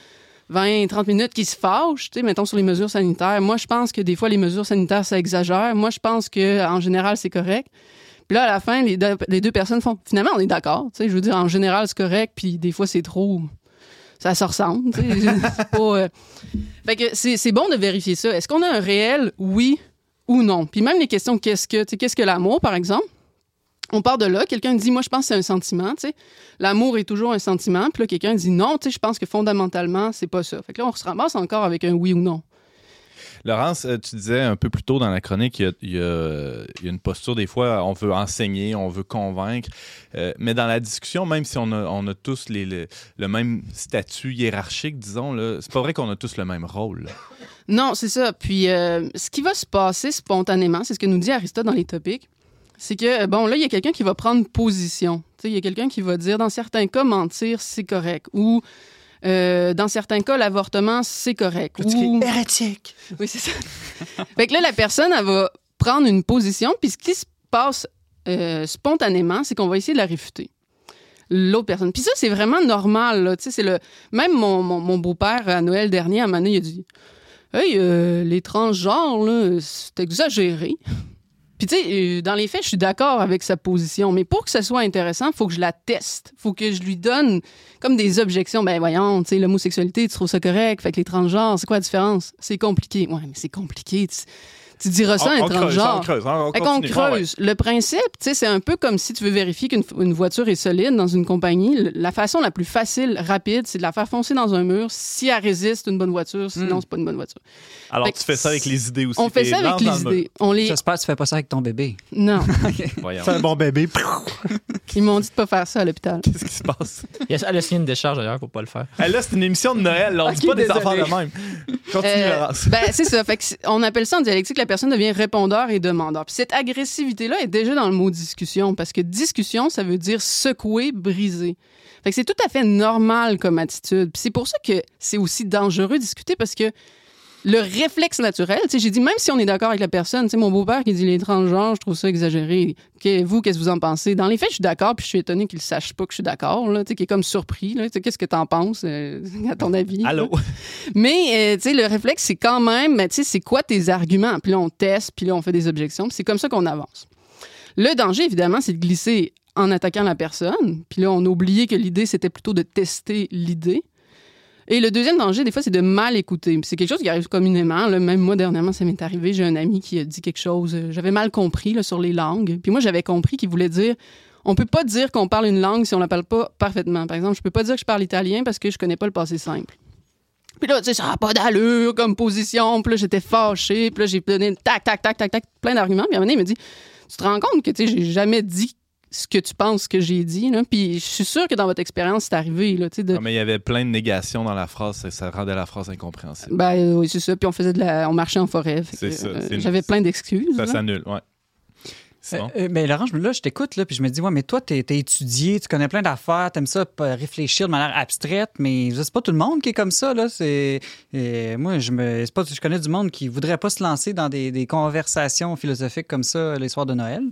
20, 30 minutes, qui se fâchent, tu sais, mettons sur les mesures sanitaires. Moi, je pense que des fois, les mesures sanitaires, ça exagère. Moi, je pense que en général, c'est correct. Puis là, à la fin, les deux, personnes font, finalement, on est d'accord. Tu sais, je veux dire, en général, c'est correct, puis des fois, c'est trop... Ça se ressemble, tu sais. Euh, Fait que c'est bon de vérifier ça. Est-ce qu'on a un réel oui ou non? Puis même les questions qu'est-ce que, tu sais, qu'est-ce que l'amour, par exemple? On part de là, quelqu'un dit, moi, je pense que c'est un sentiment, tu sais. L'amour est toujours un sentiment. Puis là, quelqu'un dit, non, tu sais, je pense que fondamentalement, c'est pas ça. Fait que là, on se ramasse encore avec un oui ou non. Laurence, euh, tu disais un peu plus tôt dans la chronique, il y a, une posture, des fois, on veut enseigner, on veut convaincre, euh, mais dans la discussion, même si on a, tous le, même statut hiérarchique, disons, c'est pas vrai qu'on a tous le même rôle. Non, c'est ça. Puis, euh, ce qui va se passer spontanément, c'est ce que nous dit Aristote dans les topics, c'est que, bon, là, il y a quelqu'un qui va prendre position. Il y a quelqu'un qui va dire, dans certains cas, mentir, c'est correct. Ou, euh, dans certains cas, l'avortement, c'est correct. Ou... hérétique. Oui, c'est ça. fait que là, la personne, elle va prendre une position, puis ce qui se passe euh, spontanément, c'est qu'on va essayer de la réfuter. L'autre personne. Puis ça, c'est vraiment normal. c'est le... Même mon, mon- mon beau-père, à Noël dernier, à donné, il a dit Hey, euh, les transgenres, là, c'est exagéré. Puis tu sais, euh, dans les faits, je suis d'accord avec sa position, mais pour que ça soit intéressant, faut que je la teste. faut que je lui donne comme des objections. Ben voyons, tu sais, l'homosexualité, tu trouves ça correct, fait que les transgenres, c'est quoi la différence? C'est compliqué. Ouais, mais c'est compliqué. Tu, tu diras ça à un on, on creuse, transgenre. on creuse, on, on. Ah ouais. creuse. Le principe, tu sais, c'est un peu comme si tu veux vérifier qu'une une voiture est solide dans une compagnie. La façon la plus facile, rapide, c'est de la faire foncer dans un mur. Si elle résiste, c'est une bonne voiture. Sinon, Mm. c'est pas une bonne voiture. Alors, Fait tu fais ça avec les idées aussi. On fait ça avec les le idées. On les... J'espère que tu fais pas ça avec ton bébé. Non. Voyons. C'est un bon bébé. Ils m'ont dit de pas faire ça à l'hôpital. Qu'est-ce qui se passe? Elle a signé une décharge d'ailleurs pour pas le faire. Hey, là, c'est une émission de Noël. là, On dit Ok, pas des affaires de même. Continue, Euh, Laurence. ben, c'est ça. Fait on appelle ça en dialectique, la personne devient répondeur et demandeur. Puis cette agressivité-là est déjà dans le mot discussion, parce que discussion, ça veut dire secouer, briser. Fait que c'est tout à fait normal comme attitude. Puis c'est pour ça que c'est aussi dangereux de discuter, parce que le réflexe naturel, tu sais, j'ai dit, même si on est d'accord avec la personne, tu sais, mon beau-père qui dit les transgenres, je trouve ça exagéré. Vous, qu'est-ce que vous en pensez? Dans les faits, je suis d'accord, puis je suis étonné qu'il sache pas que je suis d'accord, tu qu'il est comme surpris, là. Tu sais, Qu'est-ce que t'en penses, euh, à ton avis? là? Allô? Mais, euh, tu sais, le réflexe, c'est quand même, tu sais, c'est quoi tes arguments? Puis là, on teste, puis là, on fait des objections, puis c'est comme ça qu'on avance. Le danger, évidemment, c'est de glisser en attaquant la personne. Puis là, on a oublié que l'idée, c'était plutôt de tester l'idée. Et le deuxième danger, des fois, c'est de mal écouter. C'est quelque chose qui arrive communément. Même moi, dernièrement, ça m'est arrivé. J'ai un ami qui a dit quelque chose. euh, J'avais mal compris sur les langues. Puis moi, j'avais compris qu'il voulait dire on peut pas dire qu'on parle une langue si on la parle pas parfaitement. Par exemple, je peux pas dire que je parle italien parce que je connais pas le passé simple. Puis là, tu sais, ça n'a pas d'allure comme position. Puis là, j'étais fâchée. Puis là, j'ai donné tac, tac, tac, tac, tac, plein d'arguments. Puis à un moment donné, il me dit Tu te rends compte que, tu sais, j'ai jamais dit ce que tu penses que j'ai dit. Là? Puis je suis sûre que dans votre expérience, c'est arrivé. Là, de... Non, mais il y avait plein de négations dans la phrase. et Ça rendait la phrase incompréhensible. Ben oui, c'est ça. Puis on faisait de la... on marchait en forêt. Euh, J'avais plein d'excuses. Ça s'annule, ouais. Euh, euh, mais Laurent, je- là, je t'écoute, là, puis je me dis, ouais, mais toi, t'es étudié, tu connais plein d'affaires, t'aimes ça réfléchir de manière abstraite, mais c'est pas tout le monde qui est comme ça, là. C'est, moi, je me, c'est pas, je connais du monde qui voudrait pas se lancer dans des, des conversations philosophiques comme ça les soirs de Noël.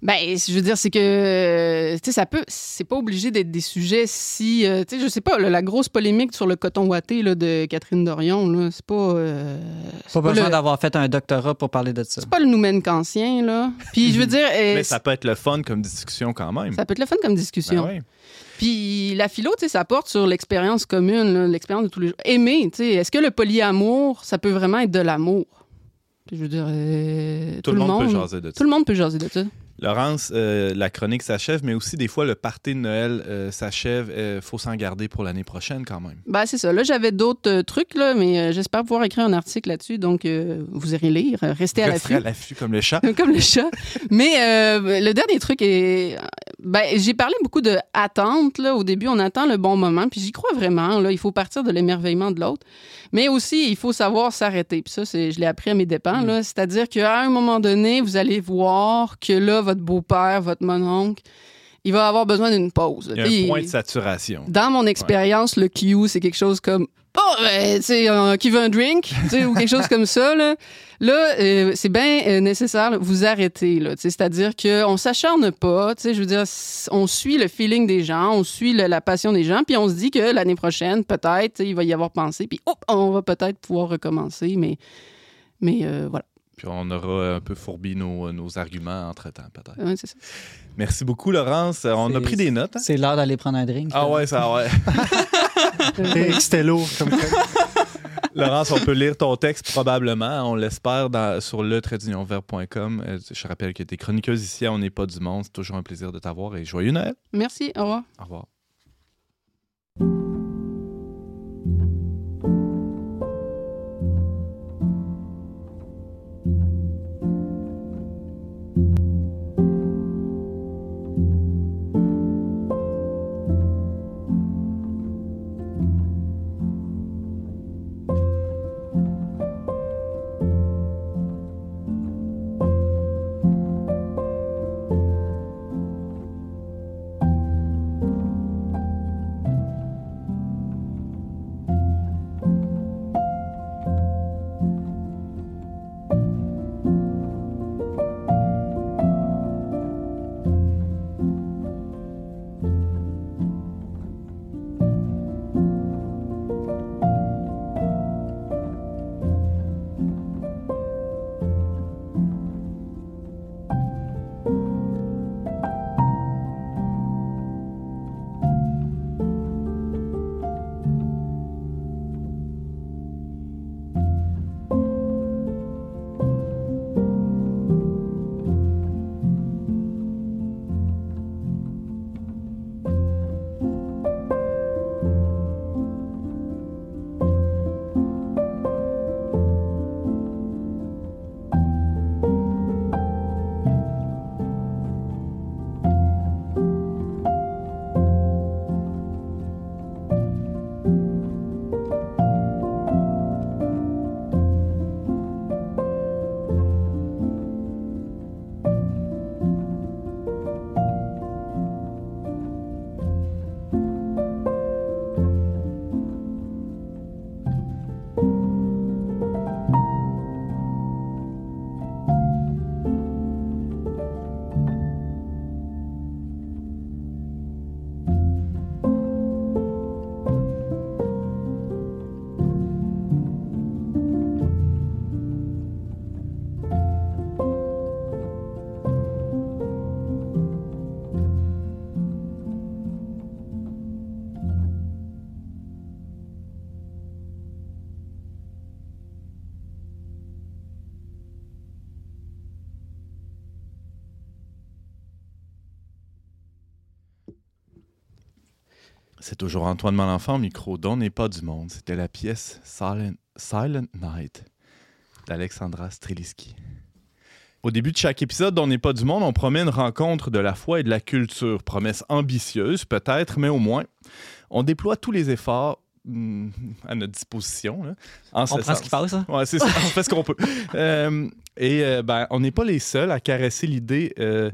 Ben, je veux dire, c'est que, tu sais, ça peut, c'est pas obligé d'être des sujets si, euh, tu sais, je sais pas, là, la grosse polémique sur le coton ouaté là, de Catherine Dorion, là, c'est pas. euh, c'est Pas besoin le- d'avoir fait un doctorat pour parler de ça. C'est pas le noumen kantien, là. Puis je veux dire, euh, mais ça peut être le fun comme discussion quand même. ça peut être le fun comme discussion. Ben ouais. Puis la philo, tu sais, ça porte sur l'expérience commune, là, l'expérience de tous les jours. Aimer, tu sais, est-ce que le polyamour, ça peut vraiment être de l'amour? Puis je veux dire, euh, Tout, le monde, peut jaser de ça. Tout le monde peut jaser de ça. Laurence, euh, la chronique s'achève, mais aussi des fois le party de Noël euh, s'achève. Il faut s'en garder pour l'année prochaine quand même. Ben, c'est ça. Là, j'avais d'autres euh, trucs, là, mais euh, j'espère pouvoir écrire un article là-dessus. Donc, euh, vous irez lire. Euh, Restez à l'affût. à l'affût comme le chat. Comme le chat. Mais euh, le dernier truc est. Ben, j'ai parlé beaucoup de attente. Là. Au début, on attend le bon moment. Puis j'y crois vraiment. Là. Il faut partir de l'émerveillement de l'autre. Mais aussi, il faut savoir s'arrêter. Puis ça, c'est, je l'ai appris à mes dépens. là. C'est-à-dire qu'à un moment donné, vous allez voir que là, votre beau-père, votre mononcle, il va avoir besoin d'une pause. Il y a Puis- un point de saturation. dans mon expérience, le Q, c'est quelque chose comme Oh, ben, euh, qui veut un drink, tu sais, ou quelque chose comme ça. Là, là euh, c'est bien euh, nécessaire, là, vous arrêtez. C'est-à-dire qu'on s'acharne pas. tu sais, Je veux dire, on suit le feeling des gens, on suit le- la passion des gens, puis on se dit que l'année prochaine, peut-être, il va y avoir pensé, puis hop, on va peut-être pouvoir recommencer. Mais, mais voilà. Puis on aura un peu fourbi nos, nos arguments entre-temps, peut-être. Ouais, c'est ça. Merci beaucoup, Laurence. On a pris des notes. hein? C'est l'heure d'aller prendre un drink. Ah là. ouais, ça ouais. Et C'était lourd comme Laurence, on peut lire ton texte probablement, on l'espère, dans- sur le verbe.com. Euh, Je rappelle que tu es chroniqueuse ici à On n'est pas du monde. C'est toujours un plaisir de t'avoir et joyeux Noël. Merci, au revoir. Au revoir. Toujours Antoine Malenfant au micro d'On n'est pas du monde. C'était la pièce Silent, Silent Night d'Alexandra Streliski. Au début de chaque épisode d'On n'est pas du monde, on promet une rencontre de la foi et de la culture. Promesse ambitieuse peut-être, mais au moins, on déploie tous les efforts hmm, à notre disposition. là, en On ce prend ce qui passe. hein? Ouais, c'est ça, on fait ce qu'on peut. Euh, et euh, ben, on n'est pas les seuls à caresser l'idée euh,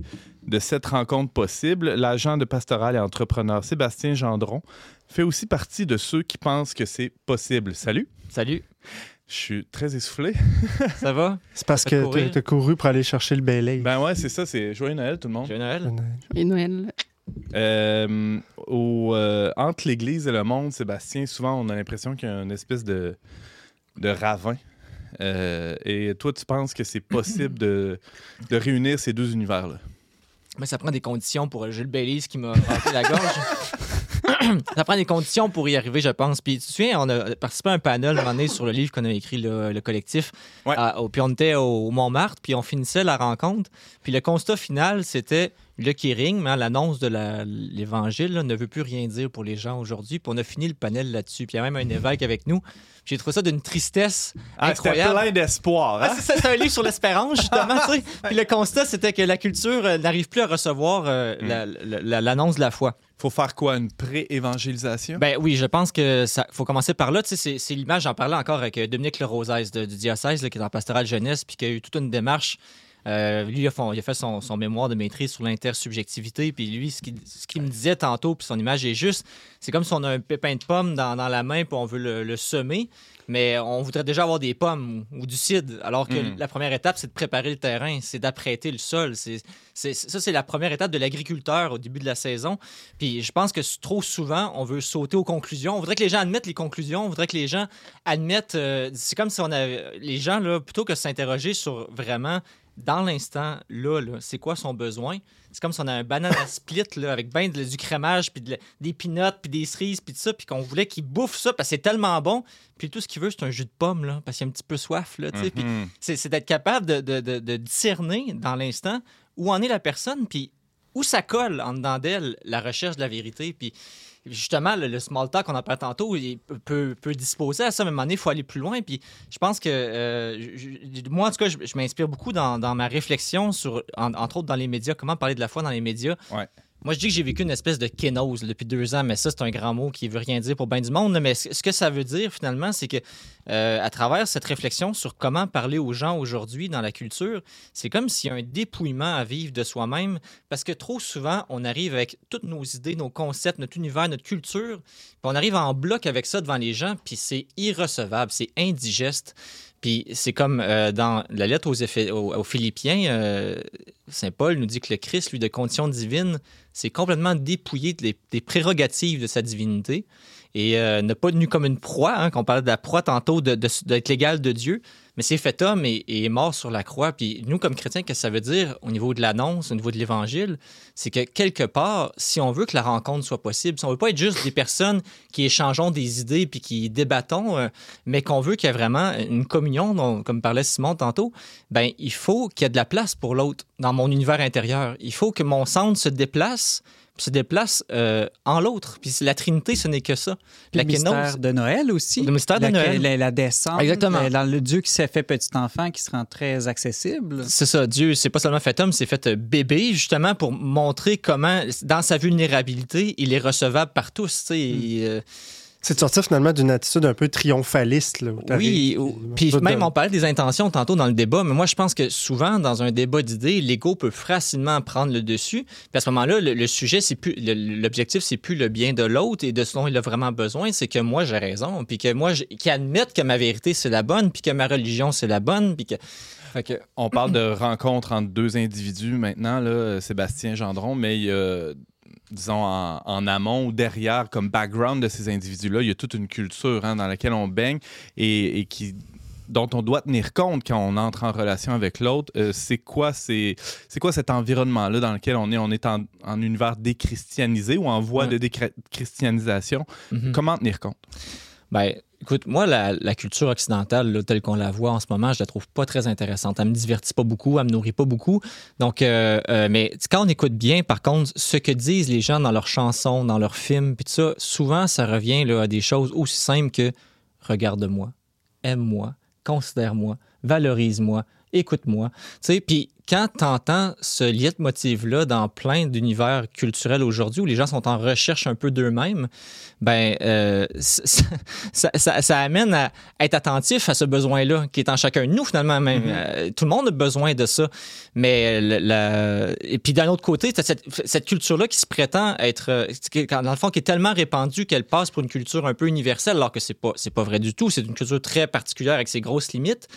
de cette rencontre possible. L'agent de pastoral et entrepreneur Sébastien Gendron fait aussi partie de ceux qui pensent que c'est possible. Salut, Salut, je suis très essoufflé. ça va? C'est parce que tu as couru pour aller chercher le Bailey. Ben ouais, c'est ça, c'est Joyeux Noël tout le monde. J'ai Noël. Et Noël. Euh, au, euh, entre l'Église et le monde, Sébastien, souvent on a l'impression qu'il y a une espèce de, de ravin. Euh, et toi, tu penses que c'est possible de, de réunir ces deux univers-là? Mais ça prend des conditions pour Gilles Baileys qui m'a rentré la gorge. ça prend des conditions pour y arriver, je pense. Puis tu te souviens, on a participé à un panel un donné sur le livre qu'on a écrit, le, le collectif. Ouais. au- puis on était au, au Montmartre, puis on finissait la rencontre. Puis le constat final, c'était le Kering, hein, l'annonce de l'Évangile ne veut plus rien dire pour les gens aujourd'hui. Puis on a fini le panel là-dessus. Puis il y a même un évêque avec nous. J'ai trouvé ça d'une tristesse Ah, incroyable. plein d'espoir. hein? Ah, c'est un livre sur l'espérance, justement. tu sais. Puis le constat, c'était que la culture euh, n'arrive plus à recevoir euh, la- la- l'annonce de la foi. Faut faire quoi? Une pré-évangélisation? Ben oui, je pense que ça faut commencer par là. Tu sais, c'est, l'image, j'en parlais encore avec euh, Dominique Lerosaise de- du diocèse, là, qui est en pastoral jeunesse, puis qui a eu toute une démarche. Euh, lui, il a, fon- il a fait son, son mémoire de maîtrise sur l'intersubjectivité. Puis lui, ce qu'il, me disait tantôt, puis son image est juste, c'est comme si on a un pépin de pomme dans, dans la main, puis on veut le, le semer, mais on voudrait déjà avoir des pommes ou, ou du cidre. Alors que Mhm. la première étape, c'est de préparer le terrain, c'est d'apprêter le sol. Ça, c'est la première étape de l'agriculteur au début de la saison. Puis je pense que trop souvent, on veut sauter aux conclusions. On voudrait que les gens admettent les conclusions. On voudrait que les gens admettent. euh, c'est comme si on avait. Les gens, là, plutôt que de s'interroger sur vraiment, dans l'instant, là, là, c'est quoi son besoin, c'est comme si on a un banana split là, avec ben de- du crémage, puis de des peanuts, puis des cerises, puis tout ça, puis qu'on voulait qu'il bouffe ça parce que c'est tellement bon. Puis tout ce qu'il veut, c'est un jus de pomme, là, parce qu'il a un petit peu soif. Là, Mhm. c'est c'est d'être capable de, de- de- de discerner dans l'instant où en est la personne, puis où ça colle en dedans d'elle, la recherche de la vérité. Puis justement, le, small talk qu'on en parlait tantôt, il peut, peut, disposer à ça, mais à un moment donné, il faut aller plus loin. Puis je pense que, euh, moi, en tout cas, je, m'inspire beaucoup dans, ma réflexion sur, en- entre autres dans les médias, comment parler de la foi dans les médias. Moi, je dis que j'ai vécu une espèce de kénose depuis deux ans, mais ça, c'est un grand mot qui veut rien dire pour bien du monde. Mais ce que ça veut dire, finalement, c'est que euh, à travers cette réflexion sur comment parler aux gens aujourd'hui dans la culture, c'est comme s'il y a un dépouillement à vivre de soi-même, parce que trop souvent, on arrive avec toutes nos idées, nos concepts, notre univers, notre culture, puis on arrive en bloc avec ça devant les gens, puis c'est irrecevable, c'est indigeste. Puis c'est comme euh, dans la lettre aux Philippiens, euh, Saint Paul nous dit que le Christ, lui, de condition divine, c'est complètement dépouillé des, prérogatives de sa divinité et euh, n'a pas tenu comme une proie, hein, qu'on parlait de la proie tantôt, de- de- d'être l'égal de Dieu, mais c'est fait homme et, est mort sur la croix. Puis nous, comme chrétiens, qu'est-ce que ça veut dire au niveau de l'annonce, au niveau de l'évangile? C'est que quelque part, si on veut que la rencontre soit possible, si on veut pas être juste des personnes qui échangeons des idées puis qui débattons, euh, mais qu'on veut qu'il y ait vraiment une communion, comme parlait Simon tantôt, ben il faut qu'il y ait de la place pour l'autre dans mon univers intérieur. Il faut que mon centre se déplace, se déplace euh, en l'autre. Puis la Trinité, ce n'est que ça. Le La mystère kénose, de Noël aussi. Le mystère de La- Noël. La, la descente. Exactement. Le, dans le Dieu qui s'est fait petit enfant, qui se rend très accessible. C'est ça, Dieu, c'est pas seulement fait homme, c'est fait euh, bébé, justement pour montrer comment, dans sa vulnérabilité, il est recevable par tous. tu sais, Hmm. C'est de sortir finalement d'une attitude un peu triomphaliste. Là, oui, puis- même on parlait des intentions tantôt dans le débat, mais moi je pense que souvent dans un débat d'idées, l'ego peut facilement prendre le dessus. Puis à ce moment-là, le, le sujet, c'est plus le- l'objectif, c'est plus le bien de l'autre et de ce dont il a vraiment besoin, c'est que moi j'ai raison, puis que moi qui admette que ma vérité c'est la bonne, puis que ma religion c'est la bonne, puis que fait que On parle de rencontre entre deux individus maintenant, là, Sébastien Gendron, mais il y a, disons, en, en amont ou derrière, comme background de ces individus-là, il y a toute une culture hein, dans laquelle on baigne et, et qui dont on doit tenir compte quand on entre en relation avec l'autre. Euh, c'est quoi, c'est, c'est quoi cet environnement-là dans lequel on est? On est en, en univers déchristianisé ou en voie Ouais. de déchristianisation. Mhm. Comment tenir compte? Ben, Écoute, moi, la, culture occidentale, telle qu'on la voit en ce moment, je la trouve pas très intéressante. Elle me divertit pas beaucoup, elle me nourrit pas beaucoup. Donc, euh, euh, mais quand on écoute bien, par contre, ce que disent les gens dans leurs chansons, dans leurs films, puis tout ça, souvent, ça revient là, à des choses aussi simples que regarde-moi, aime-moi, considère-moi, valorise-moi, écoute-moi. Puis quand tu entends ce leitmotiv-là dans plein d'univers culturels aujourd'hui où les gens sont en recherche un peu d'eux-mêmes, ben euh, ça, ça- ça- ça amène à être attentif à ce besoin-là qui est en chacun de nous finalement. Même Euh, tout le monde a besoin de ça. Mais le- et puis d'un autre côté, cette, cette culture-là qui se prétend être, dans le fond, qui est tellement répandue qu'elle passe pour une culture un peu universelle, alors que c'est pas c'est pas vrai du tout. C'est une culture très particulière avec ses grosses limites.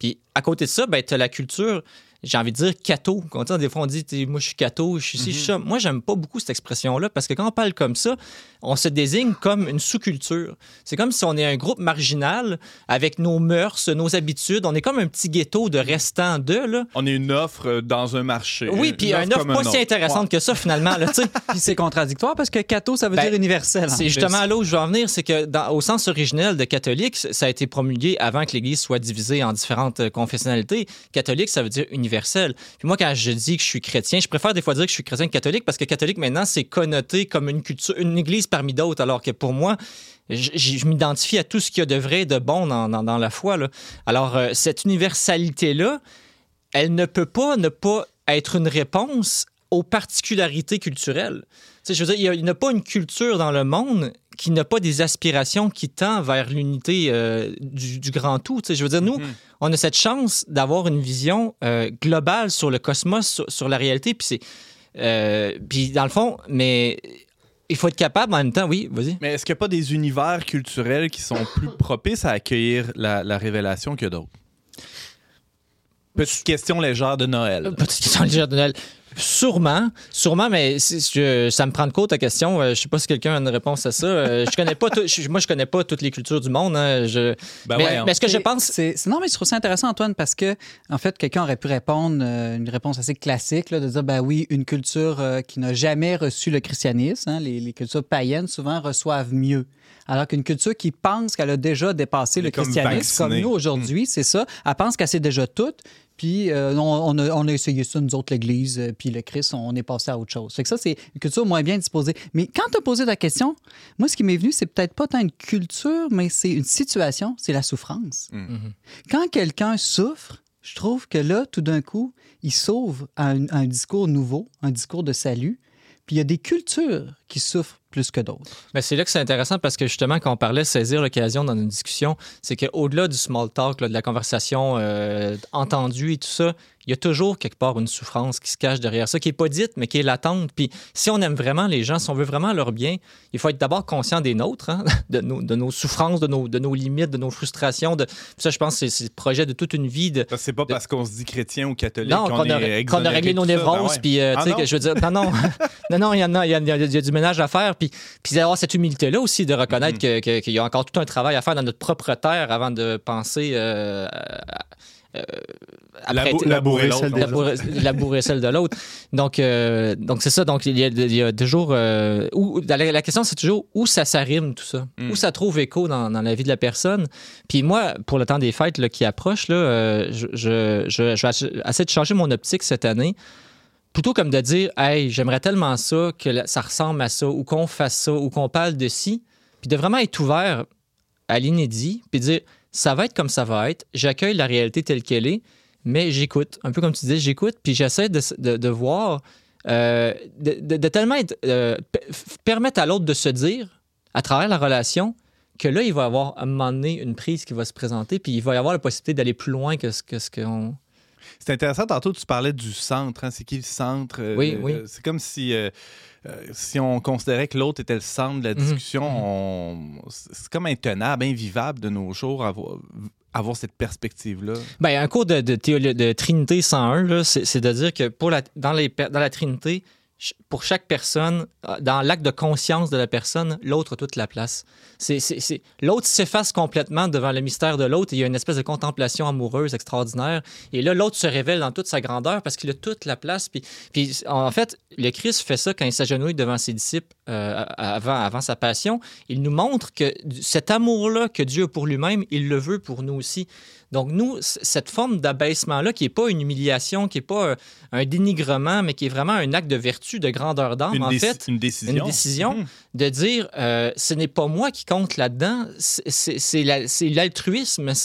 Puis à côté de ça, ben, tu as la culture, j'ai envie de dire catho. Quand des fois, on dit, moi, je suis catho, je suis ci, je suis ça. Moi, j'aime pas beaucoup cette expression-là parce que quand on parle comme ça, on se désigne comme une sous-culture. C'est comme si on est un groupe marginal avec nos mœurs, nos habitudes. On est comme un petit ghetto de restants d'eux, là. On est une offre euh, dans un marché. Oui, puis Une un offre pas un si intéressante que ça, finalement, là. Puis c'est contradictoire parce que catho, ça veut Ben, dire universel. C'est justement là où je veux en venir, c'est que dans- au sens originel de catholique, ça a été promulgué avant que l'Église soit divisée en différentes euh, confessionnalités. Catholique, ça veut dire universel. Puis moi, quand je dis que je suis chrétien, je préfère des fois dire que je suis chrétien que catholique parce que catholique, maintenant, c'est connoté comme une culture, une Église parmi d'autres, alors que pour moi, je, m'identifie à tout ce qu'il y a de vrai et de bon dans, la foi. Alors, euh, cette universalité-là, elle ne peut pas ne pas être une réponse aux particularités culturelles. Tu sais, je veux dire, il y a- n'y a, pas une culture dans le monde qui n'a pas des aspirations qui tend vers l'unité euh, du, du grand tout. Je veux dire, nous, Mhm. on a cette chance d'avoir une vision euh, globale sur le cosmos, sur, sur la réalité. Puis c'est, euh, puis dans le fond, mais il faut être capable en même temps. Oui, vas-y. Mais est-ce qu'il n'y a pas des univers culturels qui sont plus propices à accueillir la, la révélation que d'autres? Petite question légère de Noël. Petite question légère de Noël. Sûrement, sûrement, mais je- ça me prend de côte ta question. Euh, je sais pas si quelqu'un a une réponse à ça. Euh, je connais pas tout- je- moi, je connais pas toutes les cultures du monde. hein. Je- Ben mais, ouais, mais ce que je pense, non mais je trouve ça intéressant Antoine parce que en fait quelqu'un aurait pu répondre euh, une réponse assez classique là, de dire ben oui une culture euh, qui n'a jamais reçu le christianisme hein, les, les cultures païennes souvent reçoivent mieux alors qu'une culture qui pense qu'elle a déjà dépassé le comme christianisme comme nous aujourd'hui c'est ça elle pense qu'elle sait déjà tout puis euh, on, on a, on a essayé ça nous autres l'Église euh, puis le Christ on est passé à autre chose. Fait que ça c'est une culture moins bien disposée. Mais quand tu as posé ta question moi ce qui m'est venu c'est peut-être pas tant une culture mais c'est une situation c'est la souffrance. Quand quelqu'un souffre, je trouve que là, tout d'un coup, il sauve un, un discours nouveau, un discours de salut. Puis il y a des cultures qui souffrent plus que d'autres. C'est là que c'est intéressant parce que justement, quand on parlait saisir l'occasion dans une discussion, c'est qu'au-delà du small talk, de la conversation euh, entendue et tout ça, il y a toujours quelque part une souffrance qui se cache derrière ça, qui n'est pas dite, mais qui est latente. Puis si on aime vraiment les gens, si on veut vraiment leur bien, il faut être d'abord conscient des nôtres, hein, de, nos, de nos souffrances, de nos, de nos limites, de nos frustrations. De... Ça, je pense, c'est c'est le projet de toute une vie. De... C'est pas parce qu'on se dit chrétien ou catholique qu'on a, réglé nos. Ben névroses, puis euh, Ah tu sais, je veux dire, non, non, non, non, il y en a, il y, a, il y du ménage à faire, puis, puis d'avoir cette humilité-là aussi, de reconnaître Mm-hmm. que- qu'il y a encore tout un travail à faire dans notre propre terre avant de penser euh, à- Labou- apprêter- labourer celle labourer, de l'autre. Donc, euh, donc c'est ça. Donc, il y a, il y a toujours. euh, où, la, la question, c'est toujours où ça s'arrime, tout ça. Mm. Où ça trouve écho dans, dans la vie de la personne. Puis moi, pour le temps des fêtes là, qui approche, là, euh, je, je, je, je vais essayer de changer mon optique cette année. Plutôt comme de dire, hey, j'aimerais tellement ça que ça ressemble à ça, ou qu'on fasse ça, ou qu'on parle de ci. Puis de vraiment être ouvert à l'inédit, puis dire, ça va être comme ça va être, j'accueille la réalité telle qu'elle est, mais j'écoute. Un peu comme tu disais, j'écoute, puis j'essaie de, de- de voir, euh, de, de- tellement être, euh, permettre à l'autre de se dire, à travers la relation, que là, il va y avoir à un moment donné une prise qui va se présenter, puis il va y avoir la possibilité d'aller plus loin que ce que ce qu'on. C'est intéressant, tantôt tu parlais du centre. hein. C'est qui le centre? Euh, Oui, oui. C'est comme si, euh, si on considérait que l'autre était le centre de la Mhm. discussion. on- C'est comme intenable, invivable de nos jours avoir, avoir cette perspective-là. Ben, un cours de, de, de Trinité 101, là, c'est, de dire que pour la, dans, les, per- dans la Trinité, pour chaque personne, euh, dans l'acte de conscience de la personne, l'autre a toute la place. L'autre s'efface complètement devant le mystère de l'autre il y a une espèce de contemplation amoureuse extraordinaire. Et là, l'autre se révèle dans toute sa grandeur parce qu'il a toute la place. Puis, puis en fait, le Christ fait ça quand il s'agenouille devant ses disciples euh, avant, avant sa passion. Il nous montre que cet amour-là que Dieu a pour lui-même, il le veut pour nous aussi. Donc, nous, cette forme d'abaissement-là, qui n'est pas une humiliation, qui n'est pas euh, un dénigrement, mais qui est vraiment un acte de vertu, de grandeur d'âme, en fait, une décision. une décision Mhm. de dire euh, ce n'est pas moi qui compte là-dedans, c'est- c'est c'est la- c'est l'altruisme.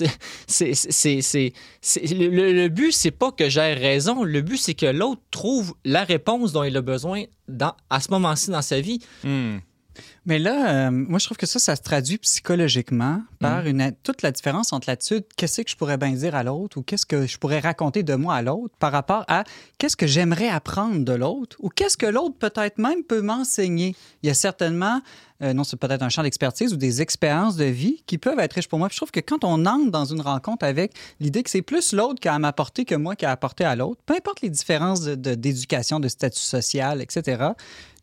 Le, le- but, c'est pas que j'ai raison. Le but, c'est que l'autre trouve la réponse dont il a besoin dans, à ce moment-ci dans sa vie. Hmm. Mais là, euh, moi, je trouve que ça, ça se traduit psychologiquement par une, toute la différence entre l'attitude, qu'est-ce que je pourrais bien dire à l'autre ou qu'est-ce que je pourrais raconter de moi à l'autre par rapport à qu'est-ce que j'aimerais apprendre de l'autre ou qu'est-ce que l'autre peut-être même peut m'enseigner. Il y a certainement, euh, non, c'est peut-être un champ d'expertise ou des expériences de vie qui peuvent être riches pour moi. Puis je trouve que quand on entre dans une rencontre avec l'idée que c'est plus l'autre qui a à m'apporter que moi qui a apporté à l'autre, peu importe les différences de- de- d'éducation, de, statut social, etc.,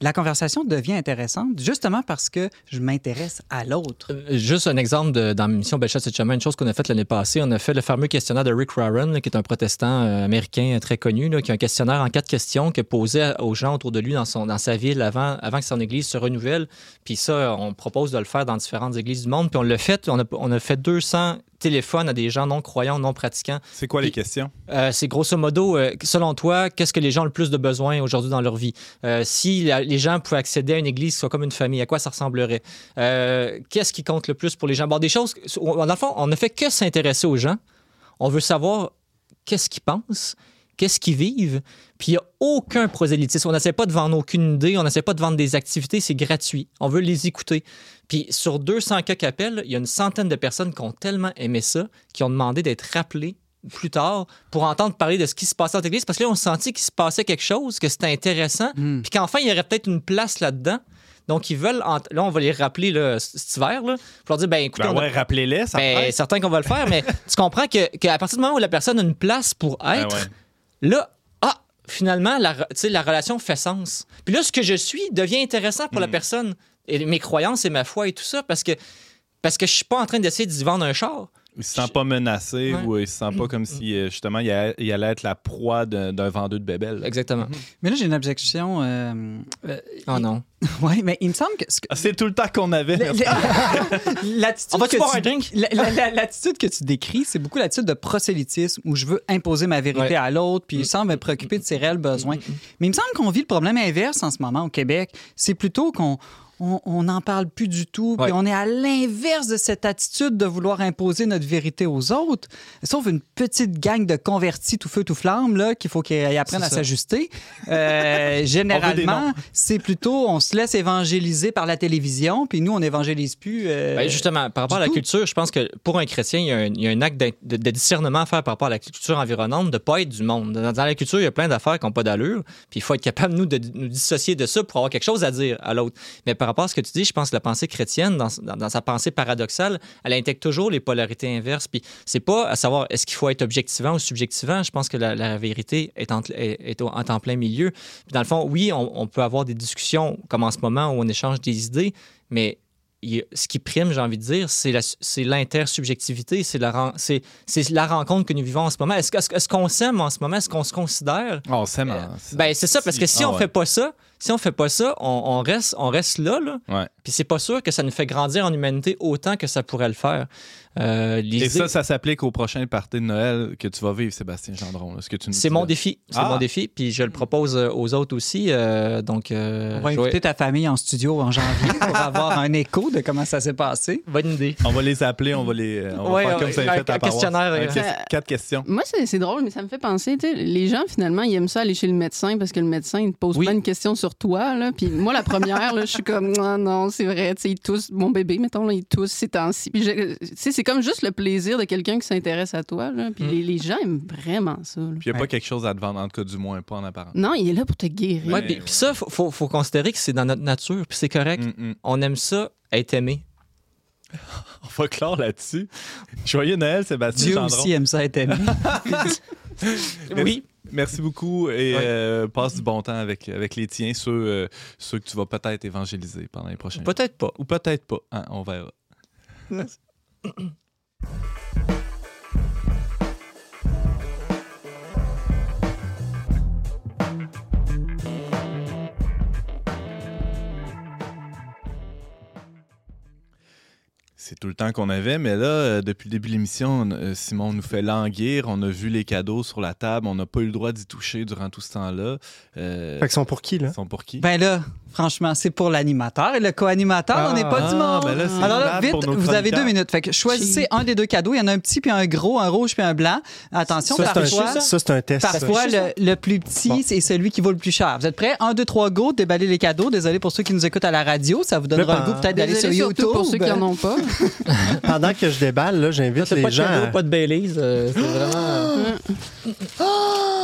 la conversation devient intéressante justement parce que je m'intéresse à l'autre. Euh, Juste un exemple de- dans l'émission Belchat cette semaine, une chose qu'on a faite l'année passée, on a fait le fameux questionnaire de Rick Warren, là, qui est un protestant euh, américain très connu, là, qui a un questionnaire en quatre questions qu'il posait aux gens autour de lui dans, son, dans sa ville avant, avant que son église se renouvelle. Puis ça, on propose de le faire dans différentes églises du monde. Puis on l'a fait, on a, on a fait 200 téléphones à des gens non croyants, non pratiquants. C'est quoi les questions? Euh, c'est grosso modo, euh, selon toi, qu'est-ce que les gens ont le plus de besoin aujourd'hui dans leur vie? Euh, si la- les gens pouvaient accéder à une église qui soit comme une famille, à quoi ça ressemblerait? Qu'est-ce qui compte le plus pour les gens? Bon, des choses, dans le fond, on ne fait que s'intéresser aux gens. On veut savoir qu'est-ce qu'ils pensent, qu'est-ce qu'ils vivent. Puis il n'y a aucun prosélytisme. On n'essaie pas de vendre aucune idée, on n'essaie pas de vendre des activités, c'est gratuit. On veut les écouter. Puis sur 200 cas qu'appellent, il y a une centaine de personnes qui ont tellement aimé ça, qui ont demandé d'être rappelées plus tard pour entendre parler de ce qui se passait dans l'église parce que là on sentit qu'il se passait quelque chose que c'était intéressant Hmm. puis qu'enfin il y aurait peut-être une place là-dedans donc ils veulent ent- là on va les rappeler là, cet hiver là, pour leur dire ben écoutez Ben ouais, rappelez-les, ça ben, certain qu'on va le faire mais tu comprends que qu'à partir du moment où la personne a une place pour Ben être ouais. Là ah finalement la, la relation fait sens puis là ce que je suis devient intéressant pour la Hmm. personne et mes croyances et ma foi et tout ça parce que parce que je suis pas en train d'essayer d'y vendre un char Il se sent pas menacé Ouais. ou il se sent pas comme si, euh, justement, il allait, il allait être la proie d'un d'un vendeur de bébelles. exactement Mais là, j'ai une objection. euh, euh, oh non oui, mais il me semble que. ce que- Ah, C'est tout le temps qu'on avait. L'attitude que tu- un drink? la- la- la- L'attitude que tu décris, c'est beaucoup l'attitude de prosélytisme où je veux imposer ma vérité Ouais. à l'autre, puis sans me préoccuper de ses réels besoins. Mais il me semble qu'on vit le problème inverse en ce moment au Québec. C'est plutôt qu'on on n'en parle plus du tout, puis Ouais. on est à l'inverse de cette attitude de vouloir imposer notre vérité aux autres, sauf une petite gang de convertis tout feu tout flamme là qu'il faut qu'ils apprennent à s'ajuster. Euh, généralement, c'est plutôt on se laisse évangéliser par la télévision, puis nous on évangélise plus. euh, Ben, justement, par rapport à la tout. culture, je pense que pour un chrétien, il y a un, il y a un acte de, de discernement à faire par rapport à la culture environnante, de ne pas être du monde. Dans, dans la culture, il y a plein d'affaires qui n'ont pas d'allure, puis il faut être capable, nous, de nous dissocier de ça pour avoir quelque chose à dire à l'autre. Mais par rapport à ce que tu dis, je pense que la pensée chrétienne, dans, dans- dans sa pensée paradoxale, elle intègre toujours les polarités inverses. Puis c'est pas à savoir est-ce qu'il faut être objectivant ou subjectivant. Je pense que la, la vérité est en, est, est au- est en plein milieu. Puis dans le fond, oui, on, on peut avoir des discussions comme en ce moment où on échange des idées, mais ce qui prime, j'ai envie de dire, c'est l'intersubjectivité, c'est la, rencontre que nous vivons en ce moment. Est-ce qu'on s'aime en ce moment? Est-ce qu'on se considère? Oh, c'est marrant. Ben, c'est ça, parce que si Ah on ouais. fait pas ça, si on fait pas ça, on, on reste, on reste là, là. Ouais. Puis c'est pas sûr que ça nous fait grandir en humanité autant que ça pourrait le faire. Euh, Et ça, ça s'applique au prochain party de Noël que tu vas vivre, Sébastien Gendron. là, ce que tu nous c'est mon défi. C'est Ah. mon défi. Puis je le propose euh, aux autres aussi. euh, donc, euh, on va inviter ta famille en studio en janvier pour avoir un écho de comment ça s'est passé. Bonne idée. On va les appeler, on va les. On va Ouais, faire ouais, comme ça, un- fait à un paroisse. questionnaire, Un ques- Quatre questions. Moi, c'est drôle, mais ça me fait penser, tu sais, les gens, finalement, ils aiment ça aller chez le médecin parce que le médecin, il te pose Oui. plein de questions sur toi. Là. Puis moi, la première, là, je suis comme, non, non, c'est vrai, tu sais, il tousse, mon bébé, mettons, là, il tousse ces temps-ci. Puis, je- tu sais, c'est comme juste le plaisir de quelqu'un qui s'intéresse à toi. Là. Puis Mm. les, les gens aiment vraiment ça. là. Puis il n'y a Ouais. pas quelque chose à te vendre, en tout cas, du moins, pas en apparence. Non, il est là pour te guérir. Ouais, puis, puis ça, faut, faut, faut considérer que c'est dans notre nature, puis c'est correct. Mm, mm. On aime ça, être aimé. On va clore là-dessus. Joyeux Noël, Sébastien Dieu Gendron. aussi aime ça être aimé. Oui, Merci beaucoup et Ouais. euh, passe du bon temps avec, avec les tiens, ceux, euh, ceux que tu vas peut-être évangéliser pendant les prochains. Peut-être pas. Ou peut-être pas. Hein, on verra. C'est tout le temps qu'on avait, mais là, euh, depuis le début de l'émission, euh, Simon nous fait languir. On a vu les cadeaux sur la table. On n'a pas eu le droit d'y toucher durant tout ce temps-là. Euh, Fait qu'ils sont pour qui, là? ils sont pour qui? Ben là, franchement, c'est pour l'animateur et le co-animateur, on n'est pas Ah, du monde. ben là, Alors là, vite, vous avez deux minutes. Fait que choisissez un des deux cadeaux. Il y en a un petit puis un gros, un rouge puis un blanc. Attention, Ça, c'est un, parfois, ça, c'est un test. parfois le, le plus petit, Bon. c'est celui qui vaut le plus cher. Vous êtes prêts? Un, deux, trois, go, déballez les cadeaux. Désolé pour ceux qui nous écoutent à la radio. Ça vous donnera le goût pas- peut-être d'aller sur YouTube. pour ceux qui n'en ont pas. Pendant que je déballe, là, j'invite les pas de gens. cadeau, à- pas de Baileys. euh, c'est vraiment.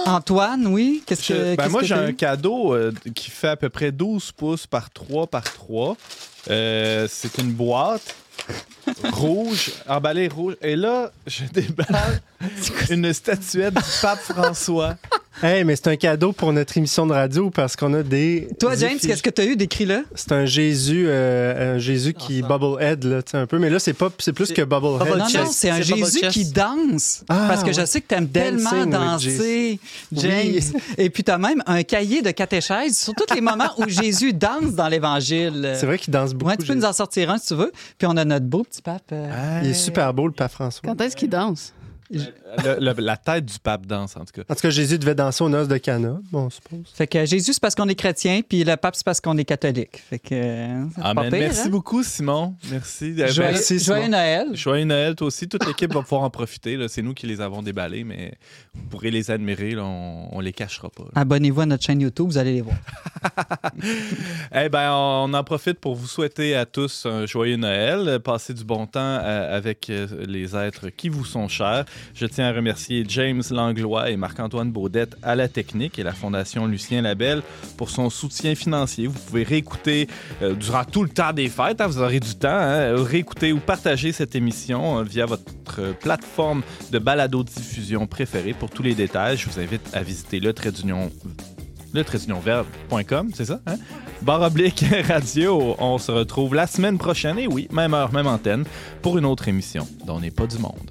Antoine, oui? Qu'est-ce Je- que ben qu'est-ce moi, que j'ai un cadeau euh, qui fait à peu près 12 pouces par 3 par 3. Euh, c'est une boîte rouge, emballée rouge. Et là, je déballe une statuette du pape François. Hey, mais c'est un cadeau pour notre émission de radio parce qu'on a des. Toi, James, qu'est-ce que tu as eu? Décris-le. C'est un Jésus, euh, un Jésus qui bubble head, là, tu sais, un peu. Mais là, c'est pas, c'est plus C'est- que bubble head. Bubble Non, non, c'est un Jésus qui danse. Ah, parce que je sais que tu aimes Dancing tellement danser, James. Oui. Et puis, tu as même un cahier de catéchèse sur tous les moments où Jésus danse dans l'Évangile. C'est vrai qu'il danse beaucoup. Ouais, tu peux Jésus. nous en sortir un si tu veux. Puis on a notre beau petit pape. euh, Il est super beau, le pape François. Quand est-ce qu'il danse? Le- le- la tête du pape danse, en tout cas. En tout cas, Jésus devait danser aux noces de Cana, bon, on suppose. Fait que Jésus, c'est parce qu'on est chrétien, puis le pape, c'est parce qu'on est catholique. Fait que. euh, pas pire, Merci hein? beaucoup, Simon. Merci. Euh, Joyeux, Merci, joyeux. Noël. Joyeux Noël, toi aussi. Toute l'équipe va pouvoir en profiter. C'est nous qui les avons déballés, mais vous pourrez les admirer. là. On, on les cachera pas. Abonnez-vous à notre chaîne YouTube, vous allez les voir. Eh ben, on en profite pour vous souhaiter à tous un joyeux Noël. Passez du bon temps euh, avec les êtres qui vous sont chers. Je tiens à remercier James Langlois et Marc-Antoine Baudette à la technique et la Fondation Lucien Labelle pour son soutien financier. Vous pouvez réécouter euh, durant tout le temps des fêtes. hein, vous aurez du temps. hein, réécouter ou partager cette émission euh, via votre plateforme de balado-diffusion préférée. Pour tous les détails, je vous invite à visiter le trait d'union c'est ça? Hein? Barre oblique radio. On se retrouve la semaine prochaine, et oui, même heure, même antenne, pour une autre émission dont n'est pas du monde.